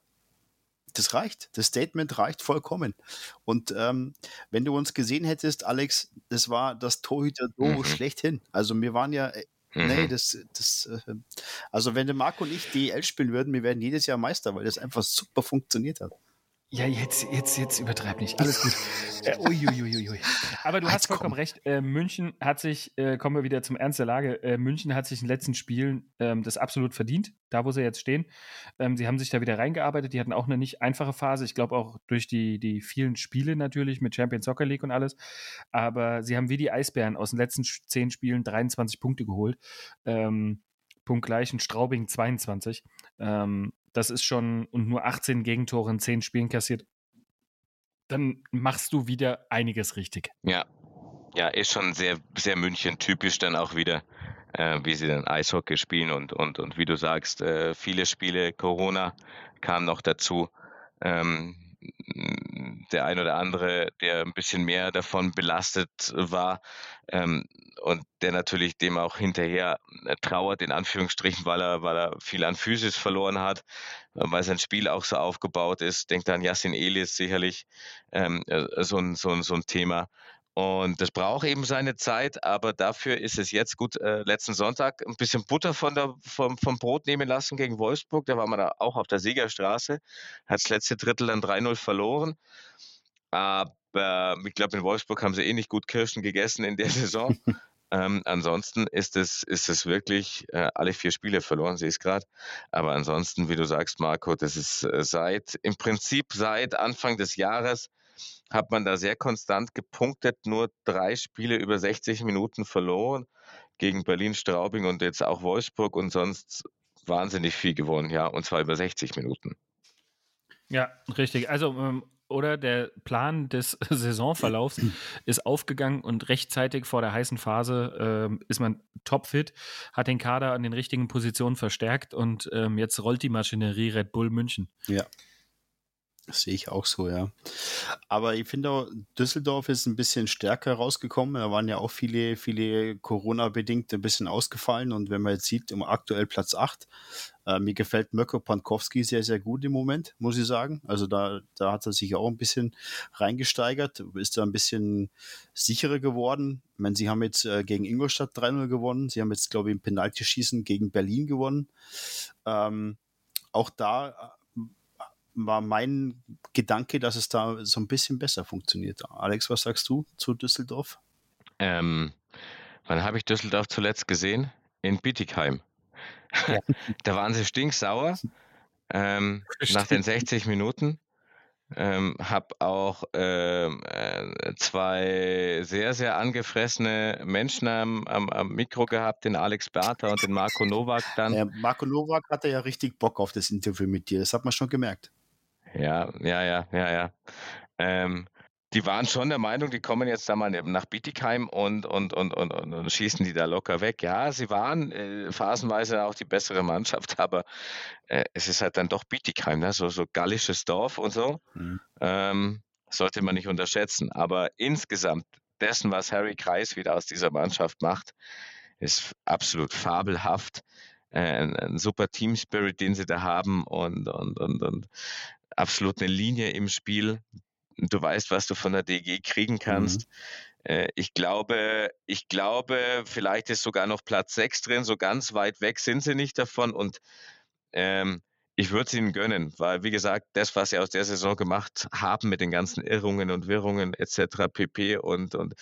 Das reicht. Das Statement reicht vollkommen. Und ähm, wenn du uns gesehen hättest, Alex, das war das Torhüter-Duo mhm. schlechthin. Also wir waren ja äh, Mhm. Nee, das, das, äh, also wenn der Marco und ich DL spielen würden, wir werden jedes Jahr Meister, weil das einfach super funktioniert hat. Ja, jetzt, jetzt, jetzt übertreib nicht. Alles gut. äh, uiuiuiui. Aber du hast vollkommen komm. recht. Äh, München hat sich, äh, kommen wir wieder zum Ernst der Lage, äh, München hat sich in den letzten Spielen ähm, das absolut verdient, da wo sie jetzt stehen. Ähm, sie haben sich da wieder reingearbeitet. Die hatten auch eine nicht einfache Phase. Ich glaube auch durch die, die vielen Spiele natürlich mit Champions Soccer League und alles. Aber sie haben wie die Eisbären aus den letzten zehn Spielen 23 Punkte geholt. Ähm, punktgleich und Straubing 22. Ähm, das ist schon, und nur 18 Gegentore in 10 Spielen kassiert, dann machst du wieder einiges richtig. Ja, ja, ist schon sehr, sehr München-typisch dann auch wieder, äh, wie sie dann Eishockey spielen und, und, und wie du sagst, äh, viele Spiele, Corona kam noch dazu. Ähm, der ein oder andere, der ein bisschen mehr davon belastet war ähm, und der natürlich dem auch hinterher äh, trauert, in Anführungsstrichen, weil er, weil er viel an Physis verloren hat, äh, weil sein Spiel auch so aufgebaut ist. Denkt an Yassin Elis sicherlich ähm, äh, so, ein, so, ein, so ein Thema. Und das braucht eben seine Zeit, aber dafür ist es jetzt gut. Äh, letzten Sonntag ein bisschen Butter von der, vom, vom Brot nehmen lassen gegen Wolfsburg. Da war man da auch auf der Siegerstraße, hat das letzte Drittel dann 3-0 verloren. Aber ich glaube, in Wolfsburg haben sie eh nicht gut Kirschen gegessen in der Saison. ähm, ansonsten ist es, ist es wirklich äh, alle vier Spiele verloren, sehe ich es gerade. Aber ansonsten, wie du sagst, Marco, das ist äh, seit, im Prinzip seit Anfang des Jahres hat man da sehr konstant gepunktet, nur drei Spiele über 60 Minuten verloren gegen Berlin, Straubing und jetzt auch Wolfsburg und sonst wahnsinnig viel gewonnen, ja, und zwar über 60 Minuten. Ja, richtig. Also, ähm, oder der Plan des Saisonverlaufs ist aufgegangen und rechtzeitig vor der heißen Phase ähm, ist man topfit, hat den Kader an den richtigen Positionen verstärkt und ähm, jetzt rollt die Maschinerie Red Bull München. Ja, sehe ich auch so, ja. Aber ich finde auch, Düsseldorf ist ein bisschen stärker rausgekommen. Da waren ja auch viele, viele Corona-bedingt ein bisschen ausgefallen. Und wenn man jetzt sieht, im aktuell Platz 8, äh, mir gefällt Mirko Pankowski sehr, sehr gut im Moment, muss ich sagen. Also da, da hat er sich auch ein bisschen reingesteigert, ist da ein bisschen sicherer geworden. Ich meine, sie haben jetzt äh, gegen Ingolstadt 3-0 gewonnen. Sie haben jetzt, glaube ich, im Penaltyschießen gegen Berlin gewonnen. Ähm, auch da war mein Gedanke, dass es da so ein bisschen besser funktioniert. Alex, was sagst du zu Düsseldorf? Ähm, wann habe ich Düsseldorf zuletzt gesehen? In Bietigheim. Ja. da waren sie stinksauer ähm, nach den 60 Minuten. Ähm, habe auch ähm, äh, zwei sehr, sehr angefressene Menschen am, am, am, Mikro gehabt, den Alex Bertha und den Marco Nowak dann. Ja, Marco Nowak hatte ja richtig Bock auf das Interview mit dir, das hat man schon gemerkt. Ja, ja, ja, ja, ja. Ähm, die waren schon der Meinung, die kommen jetzt da mal nach Bietigheim und, und, und, und, und schießen die da locker weg. Ja, sie waren äh, phasenweise auch die bessere Mannschaft, aber äh, es ist halt dann doch Bietigheim, ne? so, so gallisches Dorf und so. Mhm. Ähm, sollte man nicht unterschätzen. Aber insgesamt dessen, was Harry Kreis wieder aus dieser Mannschaft macht, ist absolut fabelhaft. äh, ein, ein super Team Spirit, den sie da haben und, und, und, und absolut eine Linie im Spiel. Du weißt, was du von der DG kriegen kannst. Mhm. Ich glaube, ich glaube, vielleicht ist sogar noch Platz 6 drin, so ganz weit weg sind sie nicht davon und ähm, ich würde es ihnen gönnen, weil wie gesagt, das, was sie aus der Saison gemacht haben mit den ganzen Irrungen und Wirrungen etc. pp. und, und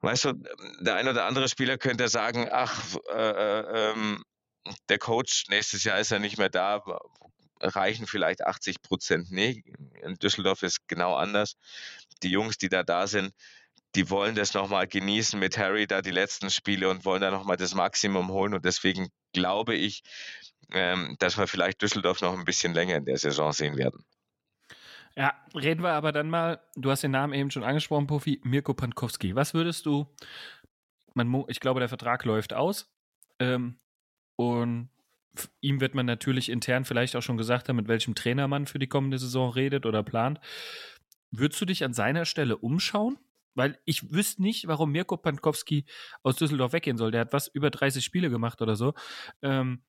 weißt du, der ein oder andere Spieler könnte sagen, ach, äh, äh, ähm, der Coach, nächstes Jahr ist er nicht mehr da, reichen vielleicht 80 Prozent. Nee, in Düsseldorf ist genau anders. Die Jungs, die da da sind, die wollen das nochmal genießen mit Harry da die letzten Spiele und wollen da nochmal das Maximum holen. Und deswegen glaube ich, ähm, dass wir vielleicht Düsseldorf noch ein bisschen länger in der Saison sehen werden. Ja, reden wir aber dann mal, du hast den Namen eben schon angesprochen, Puffy, Mirko Pankowski. Was würdest du, man, ich glaube, der Vertrag läuft aus ähm, und ihm wird man natürlich intern vielleicht auch schon gesagt haben, mit welchem Trainer man für die kommende Saison redet oder plant. Würdest du dich an seiner Stelle umschauen? Weil ich wüsste nicht, warum Mirko Pankowski aus Düsseldorf weggehen soll. Der hat was über 30 Spiele gemacht oder so. Ähm,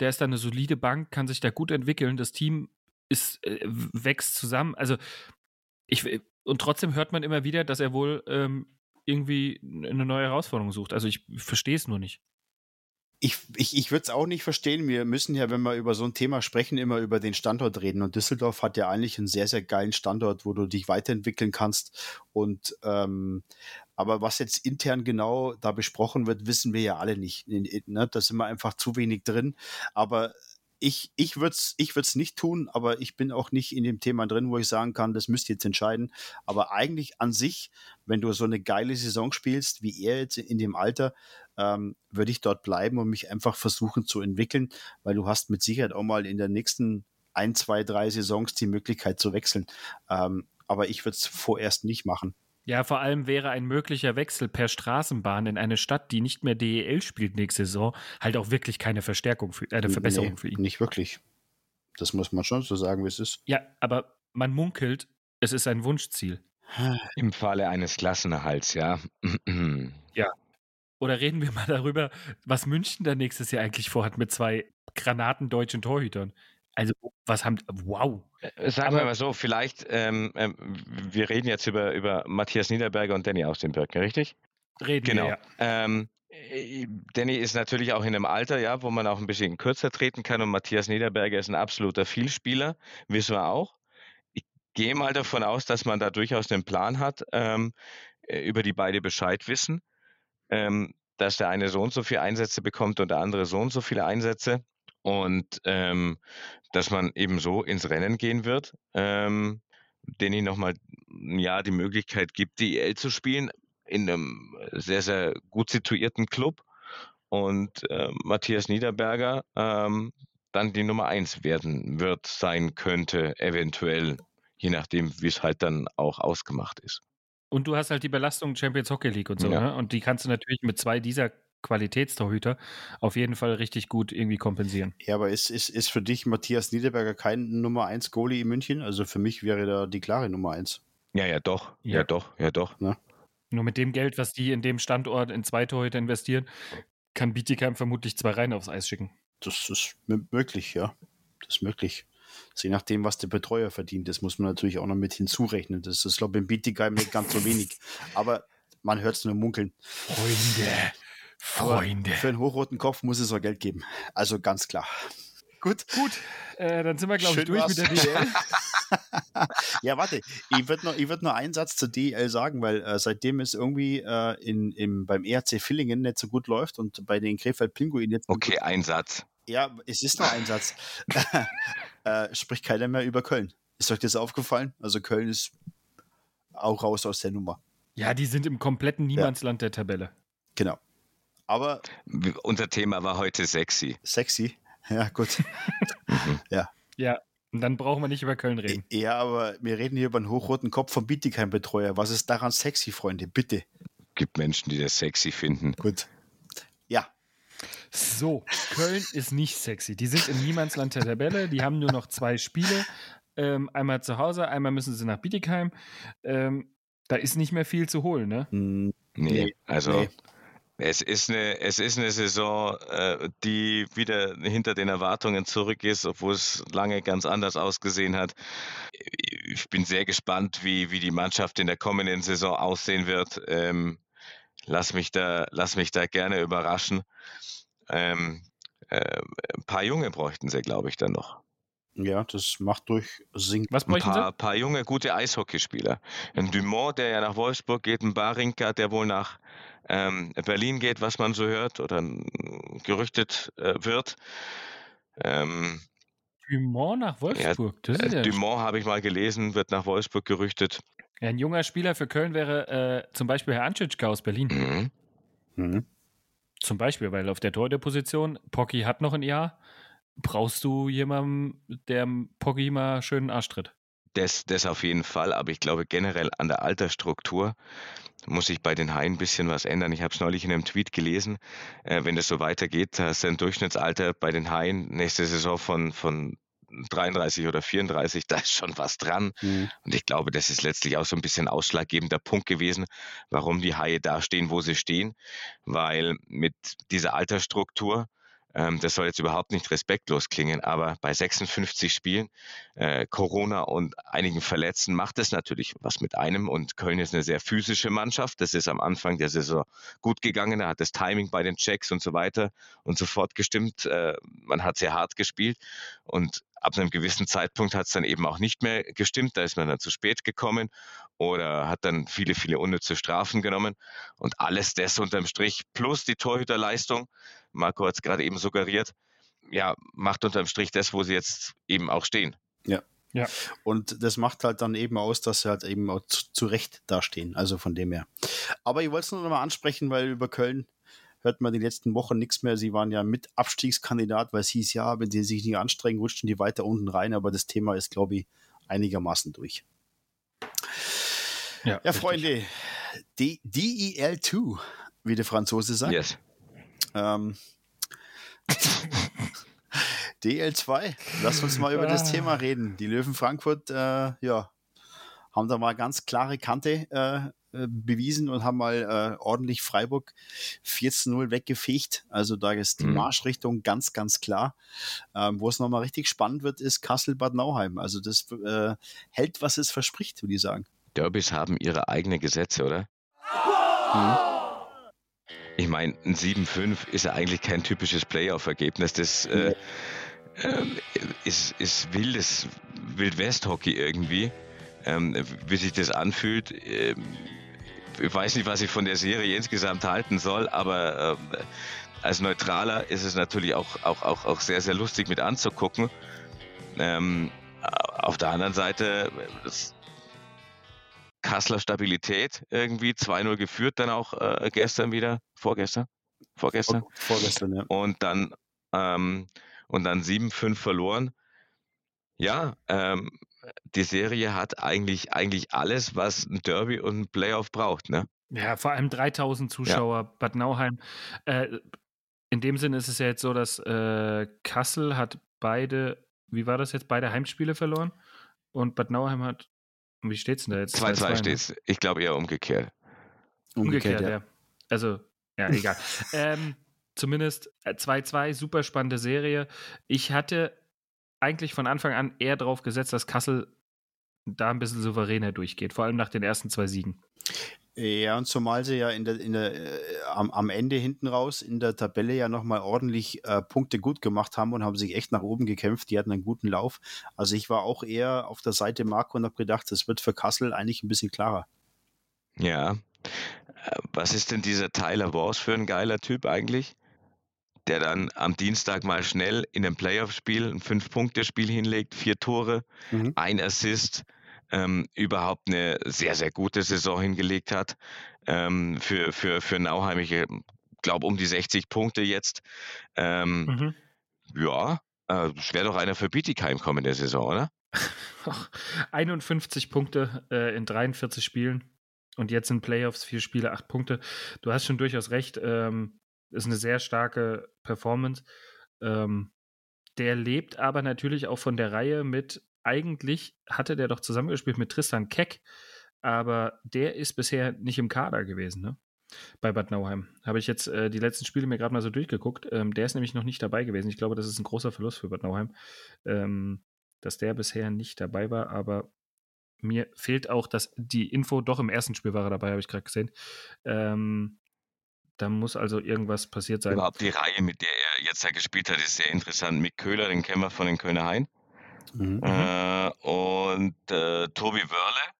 der ist da eine solide Bank, kann sich da gut entwickeln. Das Team ist, äh, wächst zusammen. Also ich und trotzdem hört man immer wieder, dass er wohl ähm, irgendwie eine neue Herausforderung sucht. Also ich verstehe es nur nicht ich, ich, ich würde es auch nicht verstehen. Wir müssen ja, wenn wir über so ein Thema sprechen, immer über den Standort reden. Und Düsseldorf hat ja eigentlich einen sehr, sehr geilen Standort, wo du dich weiterentwickeln kannst. Und ähm, aber was jetzt intern genau da besprochen wird, wissen wir ja alle nicht. Ne? Da sind wir einfach zu wenig drin. Aber ich, ich würde es ich würd's nicht tun, aber ich bin auch nicht in dem Thema drin, wo ich sagen kann, das müsst ihr jetzt entscheiden. Aber eigentlich an sich, wenn du so eine geile Saison spielst, wie er jetzt in dem Alter, ähm, würde ich dort bleiben und mich einfach versuchen zu entwickeln, weil du hast mit Sicherheit auch mal in der nächsten ein, zwei, drei Saisons die Möglichkeit zu wechseln. Ähm, aber ich würde es vorerst nicht machen. Ja, vor allem wäre ein möglicher Wechsel per Straßenbahn in eine Stadt, die nicht mehr DEL spielt nächste Saison, halt auch wirklich keine Verstärkung für, äh, eine Verbesserung nee, für ihn. Nicht wirklich. Das muss man schon so sagen, wie es ist. Ja, aber man munkelt, es ist ein Wunschziel. Im Falle eines Klassenerhalts, ja. ja. Oder reden wir mal darüber, was München da nächstes Jahr eigentlich vorhat mit zwei granatendeutschen Torhütern. Also, was haben, wow. Äh, sagen wir mal so, vielleicht, ähm, ähm, wir reden jetzt über, über Matthias Niederberger und Danny aus den Birken, richtig? Reden genau. wir, ja. Ähm, äh, Danny ist natürlich auch in einem Alter, ja, wo man auch ein bisschen kürzer treten kann und Matthias Niederberger ist ein absoluter Vielspieler, wissen wir auch. Ich gehe mal davon aus, dass man da durchaus einen Plan hat, ähm, äh, über die beide Bescheid wissen, ähm, dass der eine so und so viele Einsätze bekommt und der andere so und so viele Einsätze und ähm, dass man eben so ins Rennen gehen wird, ähm, denen ich nochmal ja, die Möglichkeit gibt, die EL zu spielen in einem sehr, sehr gut situierten Club und äh, Matthias Niederberger ähm, dann die Nummer eins werden wird, sein könnte, eventuell, je nachdem, wie es halt dann auch ausgemacht ist. Und du hast halt die Belastung Champions Hockey League und so, ja. ne? Und die kannst du natürlich mit zwei dieser Qualitätstorhüter auf jeden Fall richtig gut irgendwie kompensieren. Ja, aber ist, ist, ist für dich Matthias Niederberger kein Nummer 1 Goalie in München? Also für mich wäre da die klare Nummer 1. Ja, ja, doch. Ja, ja doch, ja, doch. Na? Nur mit dem Geld, was die in dem Standort in zwei Torhüter investieren, kann Bietigheim vermutlich zwei Reihen aufs Eis schicken. Das ist möglich, ja. Das ist möglich. Je nachdem, was der Betreuer verdient, das muss man natürlich auch noch mit hinzurechnen. Das ist, glaube ich, in Bietigheim nicht ganz so wenig. Aber man hört es nur munkeln. Freunde, Freunde. Aber für einen hochroten Kopf muss es auch Geld geben. Also ganz klar. Gut. Gut, äh, dann sind wir, glaube ich, durch was. mit der DL. ja, warte, ich würde noch, würd noch einen Satz zur DL sagen, weil äh, seitdem es irgendwie äh, in, im, beim ERC Villingen nicht so gut läuft und bei den Krefeld Pinguinen jetzt. Okay, ein Satz. Ja, es ist noch ein Satz. äh, spricht keiner mehr über Köln. Ist euch das aufgefallen? Also Köln ist auch raus aus der Nummer. Ja, die sind im kompletten Niemandsland ja. der Tabelle. Genau. Aber unser Thema war heute sexy. Sexy? Ja, gut. Mhm. ja. Ja, und dann brauchen wir nicht über Köln reden. Ja, aber wir reden hier über einen hochroten Kopf vom Bietigheim-Betreuer. Was ist daran sexy, Freunde? Bitte. Gibt Menschen, die das sexy finden. Gut. Ja. So, Köln ist nicht sexy. Die sind im Niemandsland der Tabelle. Die haben nur noch zwei Spiele. Ähm, einmal zu Hause, einmal müssen sie nach Bietigheim. Ähm, da ist nicht mehr viel zu holen, ne? Nee, also nee Es ist eine, es ist eine Saison, äh, die wieder hinter den Erwartungen zurück ist, obwohl es lange ganz anders ausgesehen hat. Ich bin sehr gespannt, wie, wie die Mannschaft in der kommenden Saison aussehen wird. Ähm, lass, mich da, lass mich da gerne überraschen. Ähm, äh, ein paar Junge bräuchten sie, glaube ich, dann noch. Ja, das macht durch Sing. Was Ein paar, sie? paar junge, gute Eishockeyspieler. Ein Dumont, der ja nach Wolfsburg geht, ein Barinka, der wohl nach ähm, Berlin geht, was man so hört oder äh, gerüchtet äh, wird. Ähm, Dumont nach Wolfsburg. das ist äh, ja Dumont habe ich mal gelesen, wird nach Wolfsburg gerüchtet. Ja, ein junger Spieler für Köln wäre äh, zum Beispiel Herr Anschitschka aus Berlin. Mhm. Mhm. Zum Beispiel, weil auf der Torhüterposition, Pocky hat noch ein Jahr, brauchst du jemanden, der Pocky mal schön in den Arsch tritt. Das, das auf jeden Fall, aber ich glaube generell an der Altersstruktur muss sich bei den Haien ein bisschen was ändern. Ich habe es neulich in einem Tweet gelesen. Äh, wenn das so weitergeht, hast du ein Durchschnittsalter bei den Haien nächste Saison von, von 33 oder 34, da ist schon was dran. Mhm. Und ich glaube, das ist letztlich auch so ein bisschen ausschlaggebender Punkt gewesen, warum die Haie da stehen, wo sie stehen. Weil mit dieser Altersstruktur, ähm, das soll jetzt überhaupt nicht respektlos klingen, aber bei 56 Spielen, äh, Corona und einigen Verletzten macht es natürlich was mit einem. Und Köln ist eine sehr physische Mannschaft. Das ist am Anfang der Saison gut gegangen. Da hat das Timing bei den Checks und so weiter und so fort gestimmt. Äh, man hat sehr hart gespielt und ab einem gewissen Zeitpunkt hat es dann eben auch nicht mehr gestimmt. Da ist man dann zu spät gekommen oder hat dann viele, viele unnütze Strafen genommen. Und alles das unterm Strich plus die Torhüterleistung, Marco hat es gerade eben suggeriert, ja, macht unterm Strich das, wo sie jetzt eben auch stehen. Und das macht halt dann eben aus, dass sie halt eben auch zu, zu Recht dastehen. Also von dem her. Aber ich wollte es nur noch mal ansprechen, weil über Köln hört man die letzten Wochen nichts mehr. Sie waren ja mit Abstiegskandidat, weil es hieß, ja, wenn die sich nicht anstrengen, rutschen die weiter unten rein. Aber das Thema ist, glaube ich, einigermaßen durch. Ja, richtig. Freunde, D- DEL2, wie der Franzose sagt. Yes. Ähm, DL2, lass uns mal über das Ah. Thema reden. Die Löwen Frankfurt, äh, ja, haben da mal ganz klare Kante äh, äh, bewiesen und haben mal äh, ordentlich Freiburg 14-0 weggefegt. Also da ist die Mhm. Marschrichtung ganz, ganz klar. Ähm, wo es nochmal richtig spannend wird, ist Kassel-Bad Nauheim. Also das äh, hält, was es verspricht, würde ich sagen. Derbys haben ihre eigenen Gesetze, oder? Mhm. Ich meine, ein 7-5 ist ja eigentlich kein typisches Playoff-Ergebnis. Das äh, ähm, ist, ist wildes Wild-West-Hockey irgendwie, ähm, wie sich das anfühlt. Ähm, ich weiß nicht, was ich von der Serie insgesamt halten soll, aber ähm, als Neutraler ist es natürlich auch, auch, auch, auch sehr, sehr lustig mit anzugucken. Ähm, auf der anderen Seite, das Kasseler Stabilität irgendwie 2-0 geführt, dann auch äh, gestern wieder, vorgestern, vorgestern. Vor, vorgestern, ja. Und dann, ähm, und dann 7-5 verloren. Ja, ähm, die Serie hat eigentlich, eigentlich alles, was ein Derby und ein Playoff braucht, ne? Ja, vor allem 3000 Zuschauer, Bad Nauheim. Äh, in dem Sinne ist es ja jetzt so, dass äh, Kassel hat beide, wie war das jetzt, beide Heimspiele verloren und Bad Nauheim hat, wie steht's denn da jetzt? 2-2 ne? steht's. Ich glaube eher umgekehrt. Umgekehrt, ja. ja. Also, ja, egal. ähm, zumindest äh, 2-2, super spannende Serie. Ich hatte eigentlich von Anfang an eher darauf gesetzt, dass Kassel da ein bisschen souveräner durchgeht, vor allem nach den ersten zwei Siegen. Ja, und zumal sie ja in der, in der, äh, am, am Ende hinten raus in der Tabelle ja nochmal ordentlich äh, Punkte gut gemacht haben und haben sich echt nach oben gekämpft. Die hatten einen guten Lauf. Also ich war auch eher auf der Seite Marco und habe gedacht, das wird für Kassel eigentlich ein bisschen klarer. Ja. Äh, Was ist denn dieser Tyler Wars für ein geiler Typ eigentlich? Der dann am Dienstag mal schnell in einem Playoff-Spiel ein Fünf-Punkte-Spiel hinlegt, vier Tore, Mhm. ein Assist, ähm, überhaupt eine sehr, sehr gute Saison hingelegt hat. Ähm, für, für, für Nauheim, ich glaube um die 60 Punkte jetzt. Ähm, Mhm. Ja, äh, wäre doch einer für Bietigheim kommende Saison, oder? Ach, 51 Punkte äh, in 43 Spielen und jetzt in Playoffs vier Spiele, acht Punkte. Du hast schon durchaus recht. Ähm, ist eine sehr starke Performance. Ähm, der lebt aber natürlich auch von der Reihe mit. Eigentlich hatte der doch zusammengespielt mit Tristan Keck, aber der ist bisher nicht im Kader gewesen. Ne? bei Bad Nauheim. Habe ich jetzt äh, die letzten Spiele mir gerade mal so durchgeguckt. Ähm, der ist nämlich noch nicht dabei gewesen. Ich glaube, das ist ein großer Verlust für Bad Nauheim, ähm, dass der bisher nicht dabei war. Aber mir fehlt auch dass die Info, doch im ersten Spiel war er dabei, habe ich gerade gesehen. Ähm, da muss also irgendwas passiert sein. Überhaupt die Reihe, mit der er jetzt ja gespielt hat, ist sehr interessant. Mick Köhler, den kennen wir von den Kölner Hain. Mhm. Äh, und äh, Tobi Wörle,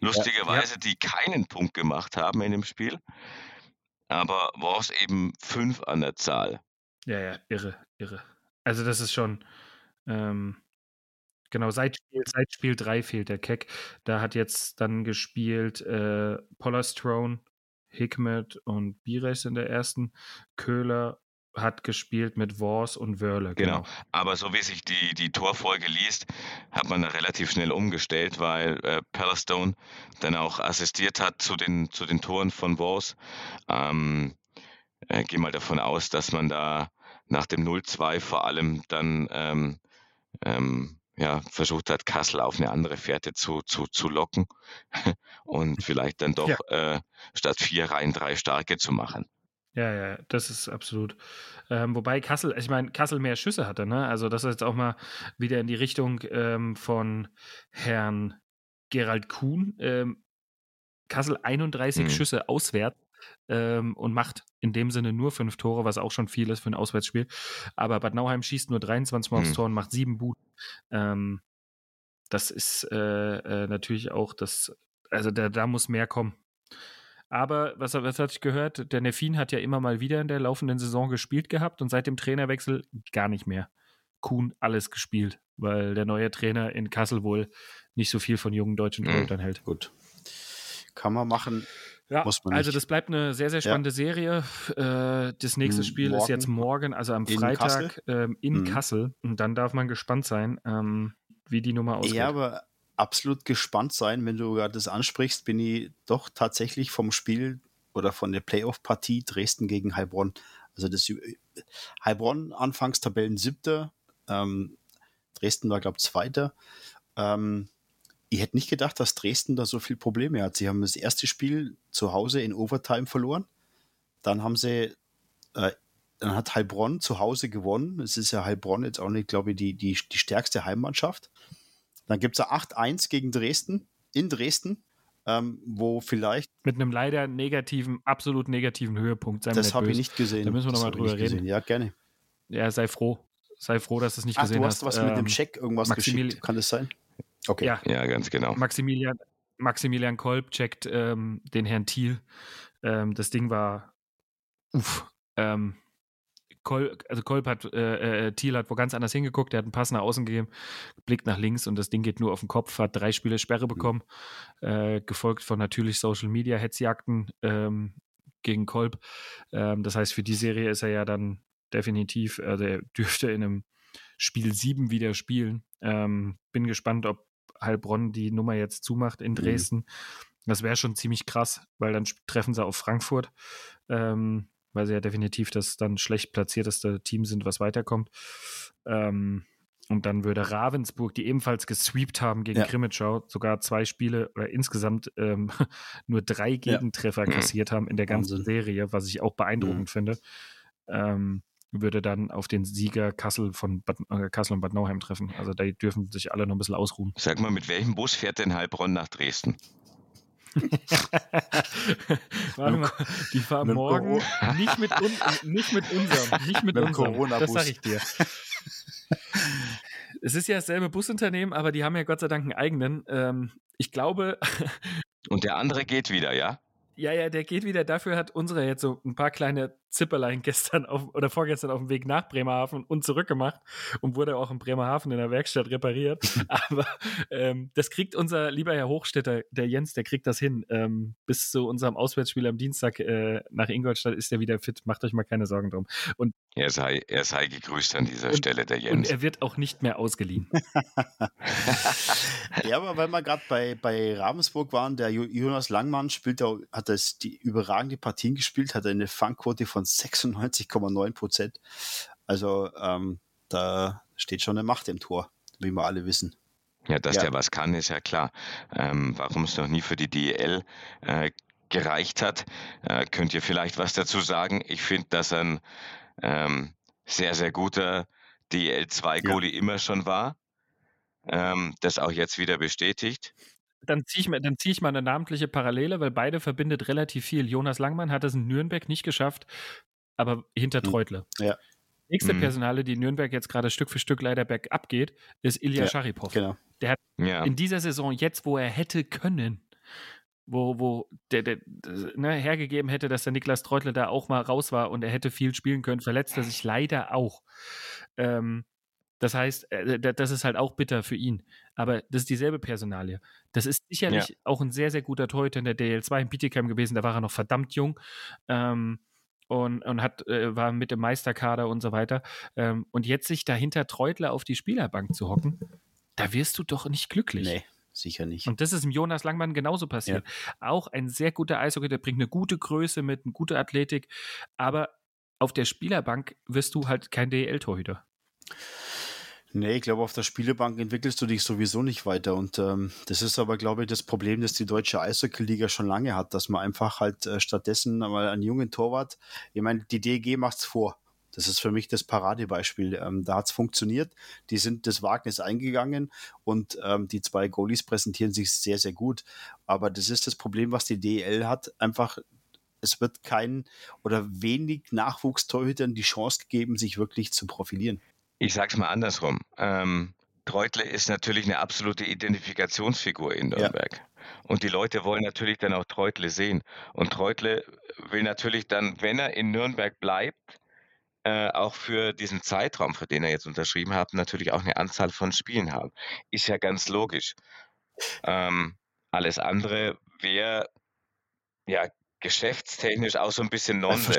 lustigerweise, ja. die keinen Punkt gemacht haben in dem Spiel. Aber war es eben fünf an der Zahl. Ja, ja, irre, irre. Also das ist schon, ähm, genau, seit Spiel, seit Spiel 3 fehlt der Keck. Da hat jetzt dann gespielt äh, Pollastrone, Hikmet und Bires in der ersten. Köhler hat gespielt mit Wars und Wörle. Genau. genau. Aber so wie sich die, die Torfolge liest, hat man da relativ schnell umgestellt, weil äh, Palestone dann auch assistiert hat zu den, zu den Toren von Wars. Ähm, äh, gehe mal davon aus, dass man da nach dem 0-2 vor allem dann ähm, ähm, ja, versucht hat, Kassel auf eine andere Fährte zu, zu, zu locken und vielleicht dann doch ja. äh, statt vier Reihen drei starke zu machen. Ja, ja, das ist absolut. Ähm, wobei Kassel, ich meine, Kassel mehr Schüsse hatte, ne? Also das ist jetzt auch mal wieder in die Richtung ähm, von Herrn Gerald Kuhn. Ähm, Kassel 31 mhm. Schüsse auswärts ähm, und macht in dem Sinne nur fünf Tore, was auch schon viel ist für ein Auswärtsspiel. Aber Bad Nauheim schießt nur 23 Mal aufs mhm. Tor und macht sieben Buden. Ähm, das ist äh, äh, natürlich auch das, also da, da muss mehr kommen. Aber was, was hatte ich gehört? Der Neffin hat ja immer mal wieder in der laufenden Saison gespielt gehabt und seit dem Trainerwechsel gar nicht mehr. Kuhn alles gespielt, weil der neue Trainer in Kassel wohl nicht so viel von jungen deutschen mhm. Torhütern hält. Gut. Kann man machen. Ja, also das bleibt eine sehr, sehr spannende ja. Serie. Äh, das nächste Spiel morgen. ist jetzt morgen, also am in Freitag Kassel. Ähm, in mhm. Kassel. Und dann darf man gespannt sein, ähm, wie die Nummer ausgeht. Ja, aber absolut gespannt sein, wenn du gerade das ansprichst, bin ich doch tatsächlich vom Spiel oder von der Playoff-Partie Dresden gegen Heilbronn. Also das Heilbronn anfangs Tabellen siebter, ähm, Dresden war, glaube ich, zweiter. Ähm, ich hätte nicht gedacht, dass Dresden da so viele Probleme hat. Sie haben das erste Spiel zu Hause in Overtime verloren. Dann haben sie, äh, dann hat Heilbronn zu Hause gewonnen. Es ist ja Heilbronn jetzt auch nicht, glaube ich, die, die, die stärkste Heimmannschaft. Dann gibt es 8-1 gegen Dresden, in Dresden, ähm, wo vielleicht. Mit einem leider negativen, absolut negativen Höhepunkt. Sei das habe ich nicht gesehen. Da müssen wir nochmal drüber reden. Gesehen. Ja, gerne. Ja, sei froh. Sei froh, dass du es nicht Ach, gesehen hast. Du hast was ähm, mit dem Check irgendwas Maximili geschickt. Kann das sein? Okay. Ja, ja ganz genau. Maximilian, Maximilian Kolb checkt ähm, den Herrn Thiel. Ähm, das Ding war. Uff. Ähm, Kolb, also Kolb hat, äh, äh, Thiel hat wo ganz anders hingeguckt, der hat einen Pass nach außen gegeben, blickt nach links und das Ding geht nur auf den Kopf, hat drei Spiele Sperre bekommen, mhm. äh, gefolgt von natürlich Social Media Hetzjagden ähm, gegen Kolb. Ähm, das heißt, für die Serie ist er ja dann definitiv, also er dürfte in einem Spiel 7 wieder spielen. Ähm, bin gespannt, ob Heilbronn die Nummer jetzt zumacht in mhm. Dresden. Mhm. Das wäre schon ziemlich krass, weil dann treffen sie auf Frankfurt. Ähm, weil sie ja definitiv das dann schlecht platzierteste Team sind, was weiterkommt. Ähm, und dann würde Ravensburg, die ebenfalls gesweept haben gegen ja. Krimitschau, sogar zwei Spiele oder insgesamt ähm, nur drei Gegentreffer ja. kassiert haben in der ganzen Wahnsinn. Serie, was ich auch beeindruckend mhm. finde, ähm, würde dann auf den Sieger Kassel von Bad, äh, Kassel und Bad Nauheim treffen. Also da dürfen sich alle noch ein bisschen ausruhen. Sag mal, mit welchem Bus fährt denn Heilbronn nach Dresden? Warte mal, die fahren morgen nicht mit, un, nicht mit unserem, nicht mit, mit unserem. Das sag ich dir. es ist ja dasselbe Busunternehmen, aber die haben ja Gott sei Dank einen eigenen. Ähm, ich glaube. Und der andere geht wieder, ja? Ja, ja, der geht wieder. Dafür hat unsere jetzt so ein paar kleine Zipperlein gestern auf, oder vorgestern auf dem Weg nach Bremerhaven und zurück gemacht und wurde auch in Bremerhaven in der Werkstatt repariert. Aber ähm, das kriegt unser lieber Herr Hochstädter, der Jens, der kriegt das hin. Ähm, bis zu unserem Auswärtsspiel am Dienstag äh, nach Ingolstadt ist er wieder fit. Macht euch mal keine Sorgen drum. Und er sei, er sei gegrüßt an dieser und, Stelle, der Jens. Und er wird auch nicht mehr ausgeliehen. ja, aber weil wir gerade bei, bei Ravensburg waren, der Jonas Langmann spielt, hat das die überragende Partien gespielt, hat eine Fangquote von 96,9 Prozent. Also ähm, da steht schon eine Macht im Tor, wie wir alle wissen. Ja, dass ja. der was kann, ist ja klar. Ähm, warum es noch nie für die DEL äh, gereicht hat. Äh, könnt ihr vielleicht was dazu sagen? Ich finde, dass er ein ähm, sehr, sehr guter DL2-Goalie ja. immer schon war. Ähm, das auch jetzt wieder bestätigt. Dann ziehe ich, dann zieh ich mal eine namentliche Parallele, weil beide verbindet relativ viel. Jonas Langmann hat es in Nürnberg nicht geschafft, aber hinter hm. Treutle. Ja. Nächste mhm. Personale, die Nürnberg jetzt gerade Stück für Stück leider bergab geht, ist Ilya ja, Scharipow. Genau. Der hat ja. in dieser Saison, jetzt wo er hätte können, wo, wo der, der ne, hergegeben hätte, dass der Niklas Treutler da auch mal raus war und er hätte viel spielen können, verletzt er sich leider auch. Ähm, das heißt, äh, das ist halt auch bitter für ihn. Aber das ist dieselbe Personalie. Das ist sicherlich ja. auch ein sehr, sehr guter Torhüter in der DL2 in Bietigheim gewesen. Da war er noch verdammt jung. Ähm, und, und hat, äh, war mit dem Meisterkader und so weiter. Ähm, und jetzt sich dahinter Treutler auf die Spielerbank zu hocken, da wirst du doch nicht glücklich. Nee sicher nicht. Und das ist im Jonas Langmann genauso passiert. Ja. Auch ein sehr guter Eishockey, der bringt eine gute Größe mit, eine gute Athletik, aber auf der Spielerbank wirst du halt kein DL-Torhüter. Nee, ich glaube, auf der Spielebank entwickelst du dich sowieso nicht weiter. Und ähm, das ist aber, glaube ich, das Problem, das die deutsche Eishockey-Liga schon lange hat, dass man einfach halt äh, stattdessen mal einen jungen Torwart, ich meine, die DG macht's vor. Das ist für mich das Paradebeispiel. Ähm, da hat es funktioniert. Die sind das Wagnis eingegangen und ähm, die zwei Goalies präsentieren sich sehr, sehr gut. Aber das ist das Problem, was die DL hat. Einfach, es wird kein oder wenig Nachwuchstorhütern die Chance gegeben, sich wirklich zu profilieren. Ich sag's mal andersrum. Ähm, Treutle ist natürlich eine absolute Identifikationsfigur in Nürnberg. Ja. Und die Leute wollen natürlich dann auch Treutle sehen. Und Treutle will natürlich dann, wenn er in Nürnberg bleibt, äh, auch für diesen Zeitraum, für den er jetzt unterschrieben hat, natürlich auch eine Anzahl von Spielen haben. Ist ja ganz logisch. Ähm, alles andere wäre ja geschäftstechnisch auch so ein bisschen Nonsens,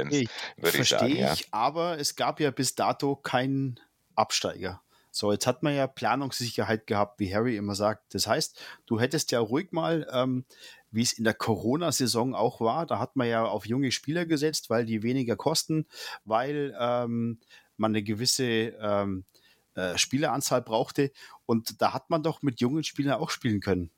würde ich sagen. Verstehe ich, ja. aber es gab ja bis dato keinen Absteiger. So, jetzt hat man ja Planungssicherheit gehabt, wie Harry immer sagt. Das heißt, du hättest ja ruhig mal ähm, wie es in der Corona-Saison auch war. Da hat man ja auf junge Spieler gesetzt, weil die weniger kosten, weil ähm, man eine gewisse ähm, äh, Spieleranzahl brauchte. Und da hat man doch mit jungen Spielern auch spielen können.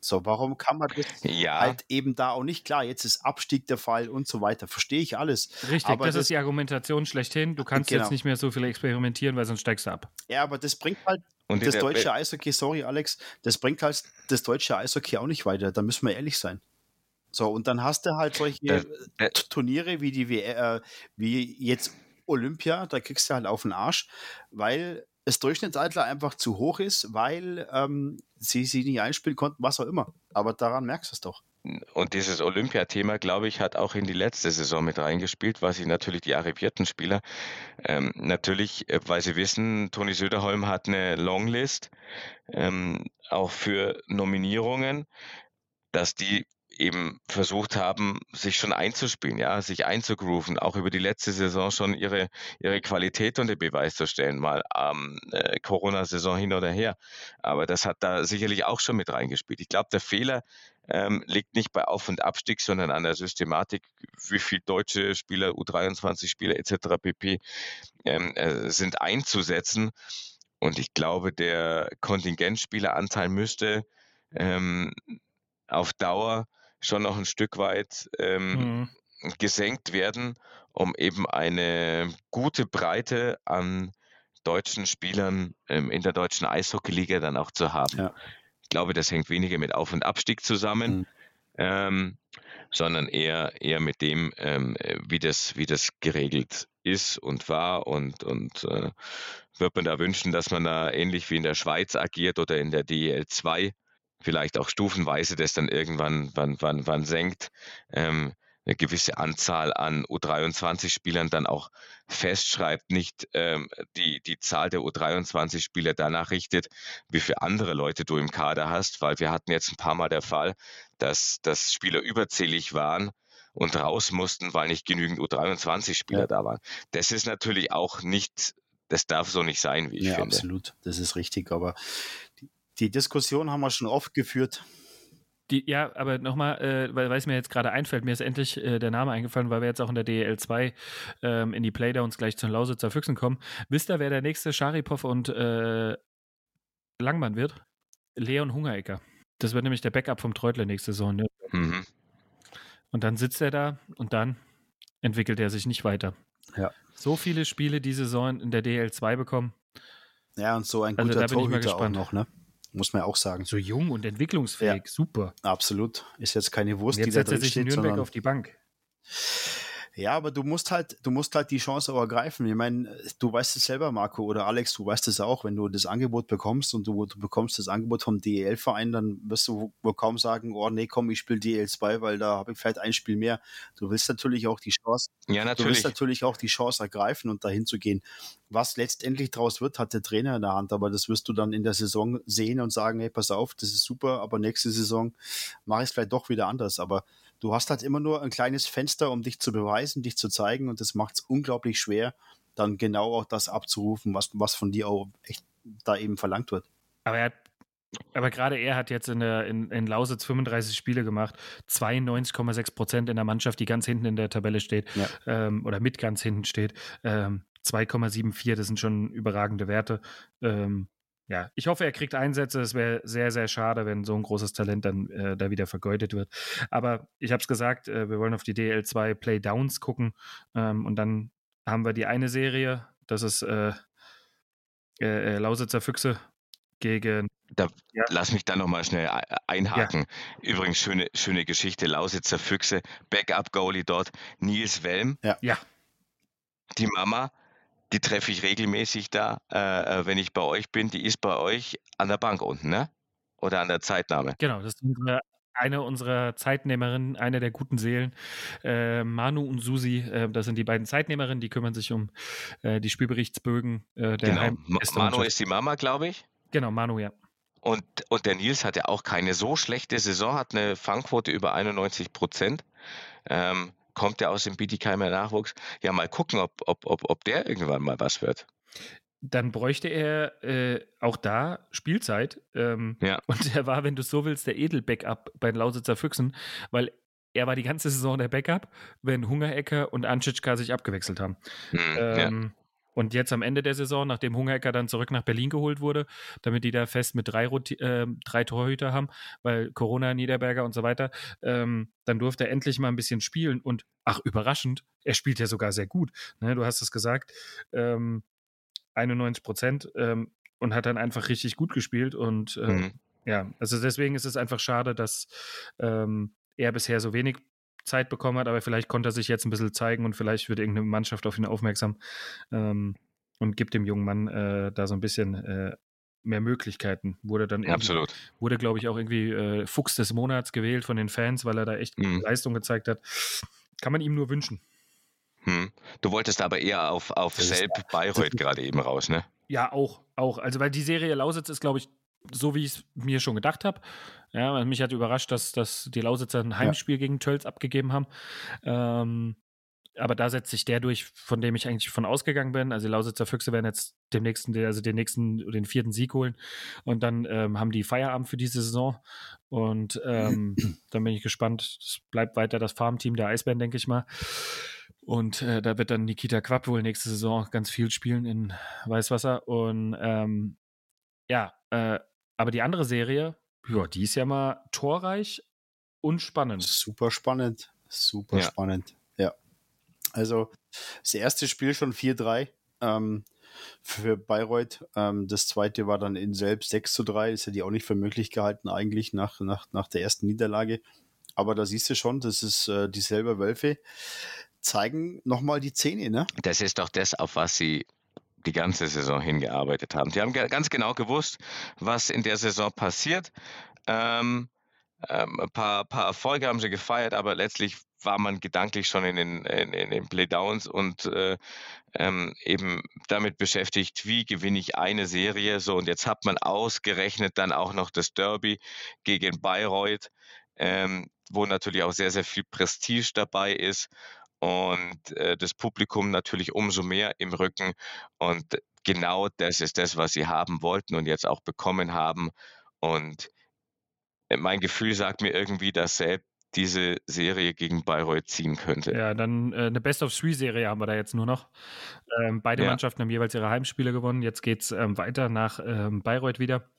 So, warum kann man das ja. halt eben da auch nicht? Klar, jetzt ist Abstieg der Fall und so weiter. Verstehe ich alles. Richtig, aber das, das ist die Argumentation schlechthin. Du kannst genau. jetzt nicht mehr so viel experimentieren, weil sonst steigst du ab. Ja, aber das bringt halt und das deutsche Eishockey, sorry Alex, das bringt halt das deutsche Eishockey auch nicht weiter. Da müssen wir ehrlich sein. So, und dann hast du halt solche äh, äh, Turniere wie die äh, wie jetzt Olympia, da kriegst du halt auf den Arsch, weil das Durchschnittsalter einfach zu hoch ist, weil ähm, sie sie nicht einspielen konnten, was auch immer. Aber daran merkst du es doch. Und dieses Olympiathema, glaube ich, hat auch in die letzte Saison mit reingespielt, weil sich natürlich die arrivierten Spieler ähm, natürlich, äh, weil sie wissen, Toni Söderholm hat eine Longlist, ähm, auch für Nominierungen, dass die eben versucht haben, sich schon einzuspielen, ja, sich einzugrooven, auch über die letzte Saison schon ihre, ihre Qualität unter Beweis zu stellen, mal ähm, äh, Corona-Saison hin oder her. Aber das hat da sicherlich auch schon mit reingespielt. Ich glaube, der Fehler ähm, liegt nicht bei Auf- und Abstieg, sondern an der Systematik, wie viele deutsche Spieler, U23-Spieler etc. pp. Ähm, äh, sind einzusetzen. Und ich glaube, der Kontingentspieleranteil müsste ähm, auf Dauer schon noch ein Stück weit ähm, mhm. gesenkt werden, um eben eine gute Breite an deutschen Spielern ähm, in der deutschen Eishockeyliga dann auch zu haben. Ja. Ich glaube, das hängt weniger mit Auf- und Abstieg zusammen, mhm. ähm, sondern eher, eher mit dem, ähm, wie, das, wie das geregelt ist und war und, und äh, wird man da wünschen, dass man da ähnlich wie in der Schweiz agiert oder in der DEL 2 vielleicht auch stufenweise das dann irgendwann wann, wann, wann senkt, ähm, eine gewisse Anzahl an U23-Spielern dann auch festschreibt, nicht ähm, die, die Zahl der U23-Spieler danach richtet, wie viele andere Leute du im Kader hast, weil wir hatten jetzt ein paar Mal der Fall, dass, dass Spieler überzählig waren und raus mussten, weil nicht genügend U23-Spieler ja. da waren. Das ist natürlich auch nicht das darf so nicht sein, wie ich ja, finde. Absolut, das ist richtig. Aber die Diskussion haben wir schon oft geführt. Die, ja, aber nochmal, äh, weil, weil es mir jetzt gerade einfällt, mir ist endlich äh, der Name eingefallen, weil wir jetzt auch in der DL 2 ähm, in die Playdowns gleich zu den Lausitzer Füchsen kommen. Wisst ihr, wer der nächste Scharipov und äh, Langmann wird? Leon Hungerecker. Das wird nämlich der Backup vom Treutler nächste Saison. Ne? Mhm. Und dann sitzt er da und dann entwickelt er sich nicht weiter. Ja. So viele Spiele die Saison in der DL2 bekommen. Ja, und so ein Also guter da bin ich mal Torhüter auch gespannt. noch, ne? Muss man ja auch sagen. So jung und entwicklungsfähig, super. Absolut. Ist jetzt keine Und Wurst, jetzt die da setzt er drin sich in steht, Nürnberg sondern auf die Bank. Ja, aber du musst halt, du musst halt die Chance auch ergreifen. Ich meine, du weißt es selber, Marco, oder Alex, du weißt es auch, wenn du das Angebot bekommst und du, du bekommst das Angebot vom DEL-Verein, dann wirst du wohl kaum sagen, oh nee, komm, ich spiele DEL2, weil da habe ich vielleicht ein Spiel mehr. Du willst natürlich auch die Chance, Ja, du natürlich. willst natürlich auch die Chance ergreifen und dahin zu gehen. Was letztendlich draus wird, hat der Trainer in der Hand, aber das wirst du dann in der Saison sehen und sagen, hey, pass auf, das ist super, aber nächste Saison mache ich es vielleicht doch wieder anders. Aber du hast halt immer nur ein kleines Fenster, um dich zu beweisen, dich zu zeigen und das macht es unglaublich schwer, dann genau auch das abzurufen, was, was von dir auch echt da eben verlangt wird. Aber er hat, aber gerade er hat jetzt in, der, in, in Lausitz 35 Spiele gemacht, 92,6 Prozent in der Mannschaft, die ganz hinten in der Tabelle steht Ja. ähm, oder mit ganz hinten steht. Ähm, 2,74, das sind schon überragende Werte. Ähm, ja, ich hoffe, er kriegt Einsätze. Es wäre sehr, sehr schade, wenn so ein großes Talent dann äh, da wieder vergeudet wird. Aber ich habe es gesagt, äh, wir wollen auf die DL2 Playdowns gucken ähm, und dann haben wir die eine Serie, das ist äh, äh, äh, Lausitzer Füchse gegen Da, Ja. Lass mich da nochmal schnell ei- einhaken. Übrigens, schöne, schöne Geschichte. Lausitzer Füchse, Backup-Goalie dort, Nils Welm. Ja. Die Mama, die treffe ich regelmäßig da, äh, äh, wenn ich bei euch bin. Die ist bei euch an der Bank unten, ne? Oder an der Zeitnahme. Genau, das ist unsere, eine unserer Zeitnehmerinnen, eine der guten Seelen. Äh, Manu und Susi, äh, das sind die beiden Zeitnehmerinnen, die kümmern sich um äh, die Spielberichtsbögen äh, der Genau. Heim Ma- Manu ist die Mama, glaube ich. Genau, Manu, ja. Und, und der Nils hat ja auch keine so schlechte Saison, hat eine Fangquote über 91 Prozent. Ähm, kommt ja aus dem Bietigheimer Nachwuchs. Ja, mal gucken, ob, ob, ob, ob der irgendwann mal was wird. Dann bräuchte er äh, auch da Spielzeit. Ähm, Ja. Und er war, wenn du so willst, der Edel-Backup bei den Lausitzer Füchsen, weil er war die ganze Saison der Backup, wenn Hungerecker und Anschitschka sich abgewechselt haben. Hm, ja. Ähm, Und jetzt am Ende der Saison, nachdem Hungerecker dann zurück nach Berlin geholt wurde, damit die da fest mit drei, äh, drei Torhüter haben, weil Corona, Niederberger und so weiter, ähm, dann durfte er endlich mal ein bisschen spielen. Und ach, überraschend, er spielt ja sogar sehr gut. Ne, du hast es gesagt, ähm, 91 Prozent ähm, und hat dann einfach richtig gut gespielt. Und äh, Mhm. ja, also deswegen ist es einfach schade, dass ähm, er bisher so wenig Zeit bekommen hat, aber vielleicht konnte er sich jetzt ein bisschen zeigen und vielleicht wird irgendeine Mannschaft auf ihn aufmerksam ähm, und gibt dem jungen Mann äh, da so ein bisschen äh, mehr Möglichkeiten. Wurde dann Absolut. wurde, glaube ich, auch irgendwie äh, Fuchs des Monats gewählt von den Fans, weil er da echt Mhm. Leistung gezeigt hat. Kann man ihm nur wünschen. Hm. Du wolltest aber eher auf, auf Selb Bayreuth gerade eben raus, ne? Ja, auch, auch. Also, weil die Serie Lausitz ist, glaube ich, so wie ich es mir schon gedacht habe. Ja, also mich hat überrascht, dass, dass die Lausitzer ein Heimspiel gegen Tölz abgegeben haben. Ähm, aber da setzt sich der durch, von dem ich eigentlich von ausgegangen bin. Also die Lausitzer Füchse werden jetzt dem nächsten, also den nächsten, den vierten Sieg holen. Und dann ähm, haben die Feierabend für diese Saison. Und ähm, dann bin ich gespannt. Das bleibt weiter das Farmteam der Eisbären, denke ich mal. Und äh, da wird dann Nikita Quapp wohl nächste Saison ganz viel spielen in Weißwasser. Und ähm, ja, äh, aber die andere Serie, ja, die ist ja mal torreich und spannend. Super spannend. Super Ja. spannend. Ja. Also das erste Spiel schon 4-3 ähm, für Bayreuth. Ähm, das zweite war dann in selbst 6 zu 3. Das hätte ich auch nicht für möglich gehalten, eigentlich nach, nach, nach der ersten Niederlage. Aber da siehst du schon, das ist äh, dieselbe Wölfe. Zeigen nochmal die Zähne, ne? Das ist doch das, auf was sie die ganze Saison hingearbeitet haben. Die haben ganz genau gewusst, was in der Saison passiert. Ähm, ähm, ein paar, paar Erfolge haben sie gefeiert, aber letztlich war man gedanklich schon in den, in, in den Playdowns und äh, ähm, eben damit beschäftigt, wie gewinne ich eine Serie. So, und jetzt hat man ausgerechnet dann auch noch das Derby gegen Bayreuth, ähm, wo natürlich auch sehr, sehr viel Prestige dabei ist und äh, das Publikum natürlich umso mehr im Rücken. Und genau das ist das, was sie haben wollten und jetzt auch bekommen haben. Und äh, mein Gefühl sagt mir irgendwie, dass selbst diese Serie gegen Bayreuth ziehen könnte. Ja, dann äh, eine Best-of-Three-Serie haben wir da jetzt nur noch. Ähm, beide Ja. Mannschaften haben jeweils ihre Heimspiele gewonnen. Jetzt geht es ähm, weiter nach ähm, Bayreuth wieder.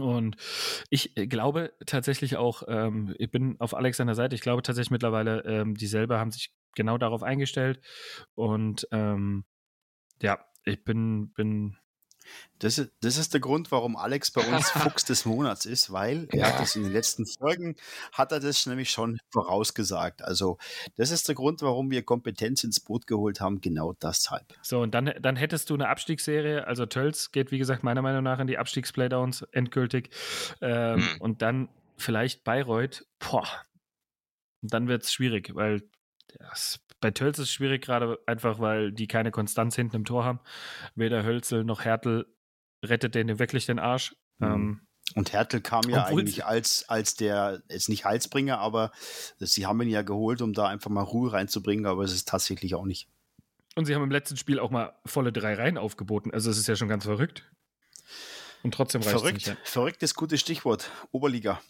Und ich äh, glaube tatsächlich auch, ähm, ich bin auf Alexander Seite, ich glaube tatsächlich mittlerweile, ähm, dieselbe haben sich genau darauf eingestellt. Und ähm, ja, ich bin, bin das ist, das ist der Grund, warum Alex bei uns Fuchs des Monats ist, weil er hat das in den letzten Folgen, hat er das nämlich schon vorausgesagt. Also das ist der Grund, warum wir Kompetenz ins Boot geholt haben, genau deshalb. So, und dann, dann hättest du eine Abstiegsserie, also Tölz geht, wie gesagt, meiner Meinung nach in die Abstiegsplaydowns endgültig. Ähm, hm. Und dann vielleicht Bayreuth, boah, und dann wird es schwierig, weil das, bei Tölz ist es schwierig, gerade einfach, weil die keine Konstanz hinten im Tor haben. Weder Hölzel noch Hertel rettet denen wirklich den Arsch. Mhm. Ähm, und Hertel kam ja eigentlich als, als der, jetzt nicht Halsbringer, aber sie haben ihn ja geholt, um da einfach mal Ruhe reinzubringen, aber es ist tatsächlich auch nicht. Und sie haben im letzten Spiel auch mal volle drei Reihen aufgeboten. Also es ist ja schon ganz verrückt. Und trotzdem reicht verrückt, es nicht. Ja. Verrückt ist gutes Stichwort. Oberliga.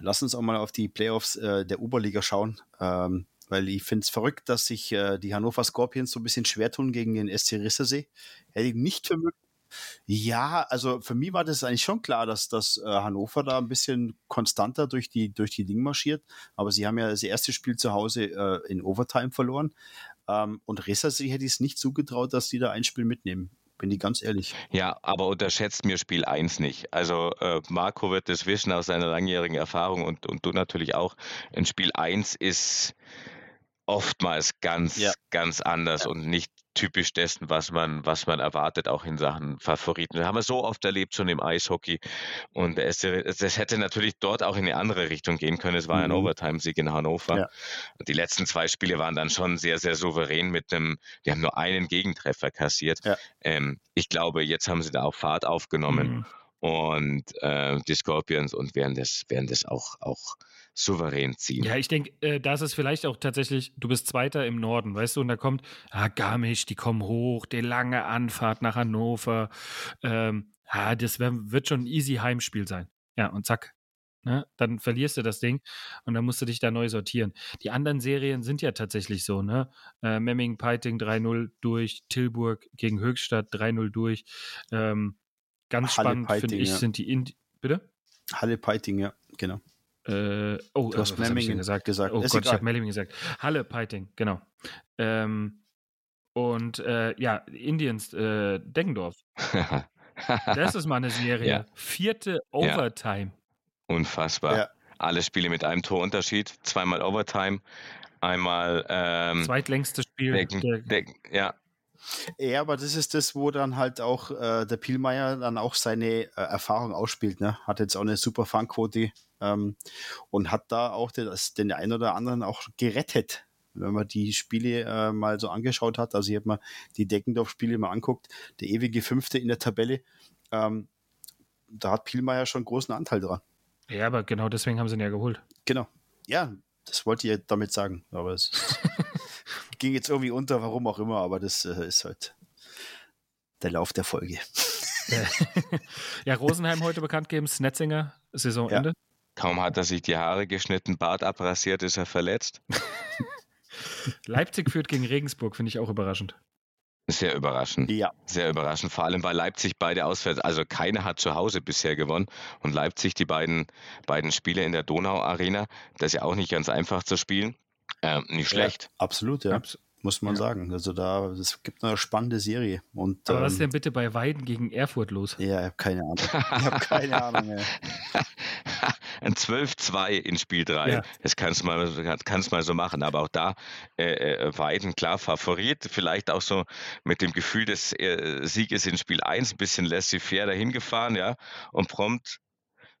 Lass uns auch mal auf die Playoffs äh, der Oberliga schauen. Ähm, weil ich finde es verrückt, dass sich äh, die Hannover Scorpions so ein bisschen schwer tun gegen den SC Rissersee. Hätte ich nicht für möglich. Ja, also für mich war das eigentlich schon klar, dass, dass äh, Hannover da ein bisschen konstanter durch die, durch die Dinge marschiert. Aber sie haben ja das erste Spiel zu Hause äh, in Overtime verloren. Ähm, und Rissersee hätte ich es nicht zugetraut, dass die da ein Spiel mitnehmen bin ich ganz ehrlich. Ja, aber unterschätzt mir Spiel 1 nicht. Also äh, Marco wird das wissen aus seiner langjährigen Erfahrung und, und du natürlich auch. Ein Spiel 1 ist oftmals ganz, ja. ganz anders ja. und nicht typisch dessen, was man, was man erwartet, auch in Sachen Favoriten. Das haben wir so oft erlebt schon im Eishockey. Und es, das hätte natürlich dort auch in eine andere Richtung gehen können. Es war mhm. ein Overtime-Sieg in Hannover. Ja. Und die letzten zwei Spiele waren dann schon sehr, sehr souverän mit einem, die haben nur einen Gegentreffer kassiert. Ja. Ähm, ich glaube, jetzt haben sie da auch Fahrt aufgenommen. Mhm. Und äh, die Scorpions und werden das, werden das auch, auch souverän ziehen. Ja, ich denke, äh, das ist vielleicht auch tatsächlich, du bist Zweiter im Norden, weißt du, und da kommt, ah, Garmisch, die kommen hoch, die lange Anfahrt nach Hannover. Ähm, ah, das wär, wird schon ein easy Heimspiel sein. Ja, und zack. Ne? Dann verlierst du das Ding und dann musst du dich da neu sortieren. Die anderen Serien sind ja tatsächlich so, ne? Äh, Memming, Peiting 3-0 durch, Tilburg gegen Höchstadt 3-0 durch. Ähm, ganz Halle spannend, finde ich, ja. sind die Indi Bitte? Halle Peiting, ja, genau. Äh, oh, du hast Memmingen gesagt. gesagt. Oh Ist Gott, egal. ich habe Memmingen gesagt. Halle Peiting, genau. Ähm, und äh, ja, Indiens, äh, Deggendorf. das ist mal eine Serie. Ja. Vierte Overtime. Ja. Unfassbar. Ja. Alle Spiele mit einem Torunterschied. Zweimal Overtime. Einmal. Ähm, Zweitlängstes Spiel. Decken, Decken, ja, ja, aber das ist das, wo dann halt auch äh, der Pielmeier dann auch seine äh, Erfahrung ausspielt. Ne? Hat jetzt auch eine super Fangquote ähm, und hat da auch den, den einen oder anderen auch gerettet. Wenn man die Spiele äh, mal so angeschaut hat, also ich habe mir die Deckendorf-Spiele mal anguckt, der ewige Fünfte in der Tabelle, ähm, da hat Pielmeier schon großen Anteil dran. Ja, aber genau deswegen haben sie ihn ja geholt. Genau. Ja, das wollte ich damit sagen. Aber es ging jetzt irgendwie unter, warum auch immer, aber das äh, ist halt der Lauf der Folge. ja, Rosenheim heute bekannt geben, Snetzinger, Saisonende. Ja. Kaum hat er sich die Haare geschnitten, Bart abrasiert, ist er verletzt. Leipzig führt gegen Regensburg, finde ich auch überraschend. Sehr überraschend. Ja. Sehr überraschend. Vor allem, weil Leipzig beide auswärts, also keiner hat zu Hause bisher gewonnen. Und Leipzig, die beiden, beiden Spiele in der Donau-Arena, das ist ja auch nicht ganz einfach zu spielen. Ähm, nicht schlecht. Ja, absolut, ja. Abs muss man ja. sagen. Also da, es gibt eine spannende Serie. Und, Aber ähm, was ist denn bitte bei Weiden gegen Erfurt los? Ja, ich habe keine Ahnung. Ich habe keine Ahnung mehr. Ein 12-2 in Spiel 3. Ja. Das kannst du mal, kannst mal so machen. Aber auch da äh, äh, Weiden klar Favorit. Vielleicht auch so mit dem Gefühl des äh, Sieges in Spiel 1 ein bisschen laissez-faire dahin gefahren, ja. Und prompt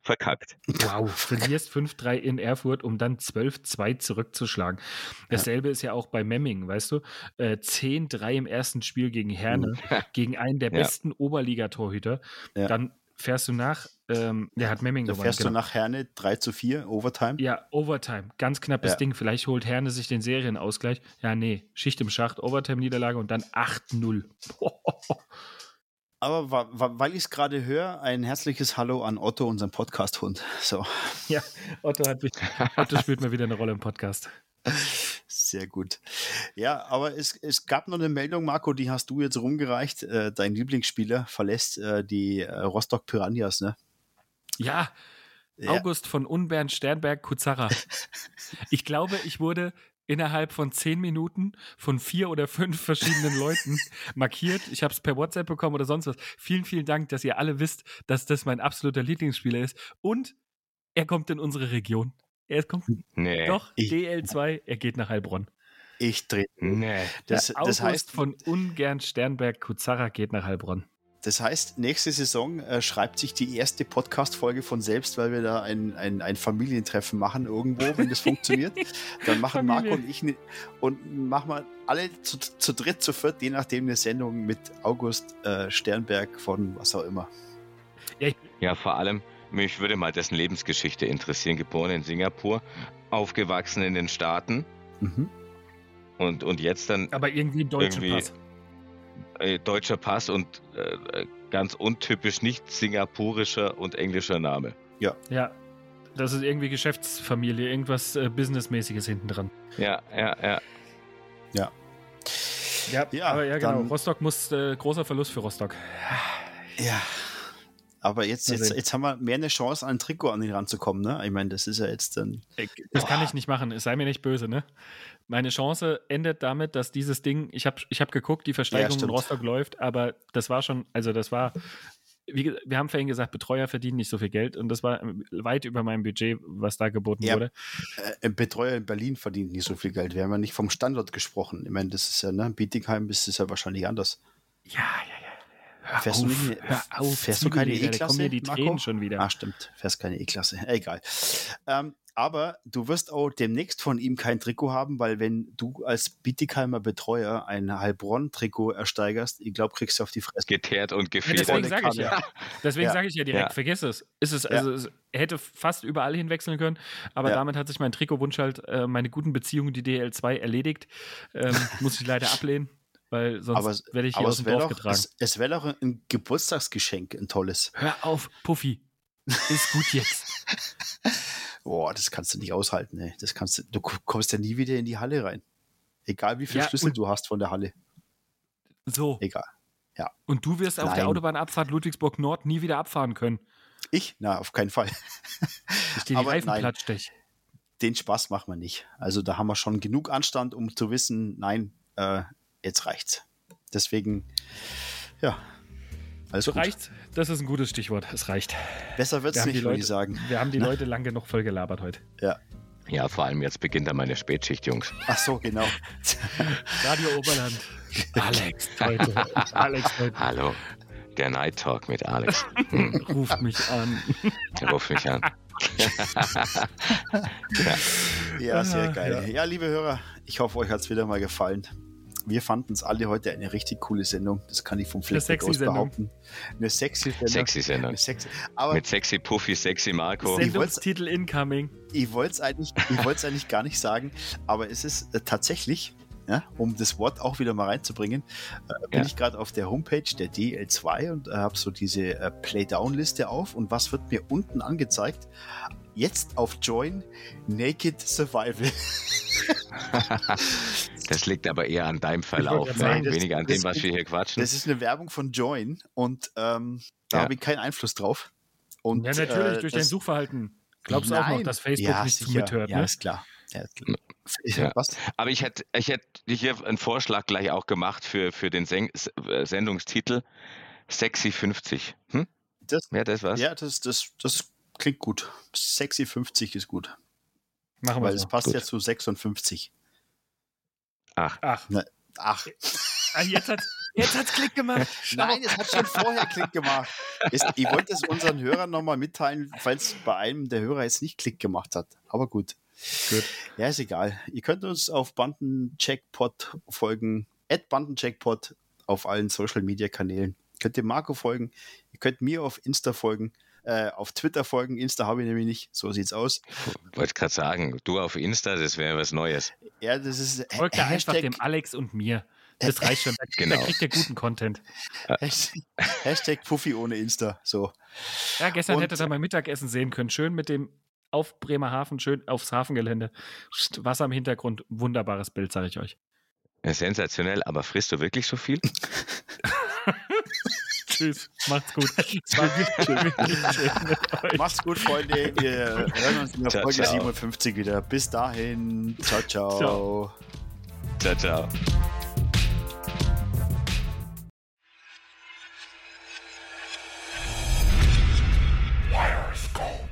verkackt. Wow, verlierst 5-3 in Erfurt, um dann 12-2 zurückzuschlagen. Dasselbe ja. ist ja auch bei Memming, weißt du? Äh, 10-3 im ersten Spiel gegen Herne, gegen einen der ja. besten Oberligatorhüter. Ja. Dann fährst du nach, ähm, der hat Memming da gewonnen. Fährst genau. du nach Herne 3 zu 4, Overtime? Ja, Overtime. Ganz knappes ja. Ding. Vielleicht holt Herne sich den Serienausgleich. Ja, nee, Schicht im Schacht, Overtime-Niederlage und dann 8-0. Aber weil ich es gerade höre, ein herzliches Hallo an Otto, unseren Podcast-Hund. So. Ja, Otto, hat mich, Otto spielt mal wieder eine Rolle im Podcast. Sehr gut. Ja, aber es, es gab noch eine Meldung, Marco, die hast du jetzt rumgereicht. Äh, dein Lieblingsspieler verlässt äh, die äh, Rostock Piranhas, ne? Ja, Ja. August von Unbern Sternberg Kuzara. Ich glaube, ich wurde innerhalb von zehn Minuten von vier oder fünf verschiedenen Leuten markiert. Ich habe es per WhatsApp bekommen oder sonst was. Vielen, vielen Dank, dass ihr alle wisst, dass das mein absoluter Lieblingsspieler ist. Und er kommt in unsere Region. Er kommt Nee. doch ich- DL2. Er geht nach Heilbronn. Ich drehe. Nee. Das, Der das, August heißt, von Ungern Sternberg Kuzara geht nach Heilbronn. das heißt, nächste Saison äh, schreibt sich die erste Podcast-Folge von selbst, weil wir da ein, ein, ein Familientreffen machen irgendwo, wenn das funktioniert. Dann machen Marco Familie. und ich ne, und machen wir alle zu, zu dritt, zu viert, je nachdem eine Sendung mit August äh, Sternberg von was auch immer. Ja, vor allem, mich würde mal dessen Lebensgeschichte interessieren. Geboren in Singapur, aufgewachsen in den Staaten Mhm. und, und jetzt dann Aber irgendwie ein deutscher Pass. äh, deutscher Pass und äh, ganz untypisch nicht singapurischer und englischer Name. Ja. Das ist irgendwie Geschäftsfamilie, irgendwas äh, Businessmäßiges hinten dran. Ja, ja, ja. Ja, Ja, aber ja, genau. Rostock muss, äh, großer Verlust für Rostock. Ja. Aber jetzt, jetzt, jetzt haben wir mehr eine Chance, an ein Trikot an ihn ranzukommen. Ne? Ich meine, das ist ja jetzt dann. Äh, Das kann ich nicht machen, es sei mir nicht böse, ne? Meine Chance endet damit, dass dieses Ding, ich habe ich hab geguckt, die Versteigerung in stimmt. Rostock läuft, aber das war schon, also das war, wie, wir haben vorhin gesagt, Betreuer verdienen nicht so viel Geld und das war ähm, weit über meinem Budget, was da geboten Ja. wurde. Äh, ein Betreuer in Berlin verdient nicht so viel Geld. Wir haben ja nicht vom Standort gesprochen. Ich meine, das ist ja, ne? In Bietigheim ist es ja wahrscheinlich anders. Ja, ja, ja. Hör Fährst du auf, nicht- hör auf, fährst du keine Zwiebelleger, da kommen E-Klasse, mir die Marco? Tränen schon wieder. Ah, stimmt. Fährst keine E-Klasse. Egal. Ähm, aber du wirst auch demnächst von ihm kein Trikot haben, weil wenn du als Bietigheimer Betreuer ein Heilbronn-Trikot ersteigerst, ich glaube, kriegst du auf die Fresse. Geteert und Ja, gefedert. deswegen sage ich ja. Deswegen Ja. sage ich ja direkt, Ja. vergiss es. Ist es, also es hätte fast überall hinwechseln können, aber Ja. damit hat sich mein Trikotwunsch halt, äh, meine guten Beziehungen, die DL2 erledigt. Ähm, muss ich leider ablehnen, weil sonst Aber, werde ich hier aus es dem wäre Dorf doch, getragen. es, es wär doch ein Geburtstagsgeschenk, ein tolles. Hör auf, Puffy. Ist gut jetzt. Boah, das kannst du nicht aushalten. Ey. Das kannst du, du kommst ja nie wieder in die Halle rein. Egal wie viele Ja, Schlüssel du hast von der Halle. So. Egal. Und du wirst auf Nein. der Autobahnabfahrt Ludwigsburg Nord nie wieder abfahren können. Ich? Na, auf keinen Fall. Ich dir die Aber Reifen nein. Den Spaß machen wir nicht. Also da haben wir schon genug Anstand, um zu wissen, nein, äh, jetzt reicht's. Deswegen, ja, alles So gut. reicht. Das ist ein gutes Stichwort. Es reicht. Besser wird's Wir nicht, die würde ich Leute- sagen. Wir haben die Na? Leute lang genug voll gelabert heute. Ja. Ja, vor allem jetzt beginnt dann meine Spätschicht, Jungs. Ach so, genau. Radio Oberland. Alex heute. Alex heute Hallo, der Night Talk mit Alex. Hm, ruft mich an. ruf mich an. Ja, sehr Ah, geil. Ja. liebe Hörer, ich hoffe, euch hat's wieder mal gefallen. Wir fanden es alle heute eine richtig coole Sendung. Das kann ich vom Fleck aus behaupten. Eine sexy Sendung. Sexy Sendung. Eine sexy. Aber Mit sexy Puffy, sexy Marco. Send- Sendungstitel incoming. ich wollte es eigentlich, ich eigentlich gar nicht sagen, aber es ist äh, tatsächlich, ja, um das Wort auch wieder mal reinzubringen, äh, bin Ja. ich gerade auf der Homepage der DL2 und äh, habe so diese äh, Playdown-Liste auf und was wird mir unten angezeigt? Jetzt auf Join Naked Survival. Das liegt aber eher an deinem Verlauf, sagen, das- weniger an dem, was wir hier quatschen. Das ist eine Werbung von Join und ähm, da Ja. habe ich keinen Einfluss drauf. Und, Ja, natürlich, äh, durch das- dein Suchverhalten. Glaubst du auch noch, dass Facebook ja, nicht sicher. mithört, Ja, ne? ist klar. Ja, ist klar. Ja. Was? Aber ich hätte, ich hätte hier einen Vorschlag gleich auch gemacht für, für den Sen äh, Sendungstitel Sexy 50. Hm? Das, Wäre das was? ja, das, das, das klingt gut. Sexy 50 ist gut. Machen wir Weil es passt Gut. ja zu 56. Ach, Ach, Ach, ah, jetzt hat jetzt hat's Klick gemacht. Schau. nein, es hat schon vorher Klick gemacht. Es, ich wollte es unseren Hörern nochmal mitteilen, falls bei einem der Hörer jetzt nicht Klick gemacht hat. Aber gut. Gut. Ja, ist egal. Ihr könnt uns auf Bandencheckpot folgen, at Bandencheckpot auf allen Social Media Kanälen. Könnt ihr Marco folgen, ihr könnt mir auf Insta folgen, äh, auf Twitter folgen. Insta habe ich nämlich nicht. So sieht's aus. wollte gerade sagen, du auf Insta, das wäre was Neues. Ja, das ist Folgt da einfach Hashtag, dem Alex und mir. Das reicht schon. Da, Genau. da kriegt ihr guten Content. Hashtag, Hashtag Puffi ohne Insta. So. Ja, gestern Und- hättet ihr mein Mittagessen sehen können. Schön mit dem auf Bremerhaven, schön aufs Hafengelände. Wasser im Hintergrund. Wunderbares Bild, sage ich euch. Sensationell, aber frisst du wirklich so viel? Tschüss. Macht's gut. Macht's gut, Freunde. Wir hören uns in der ciao, Folge ciao. 57 wieder. Bis dahin. Ciao, ciao. Ciao, ciao. ciao. Wires go.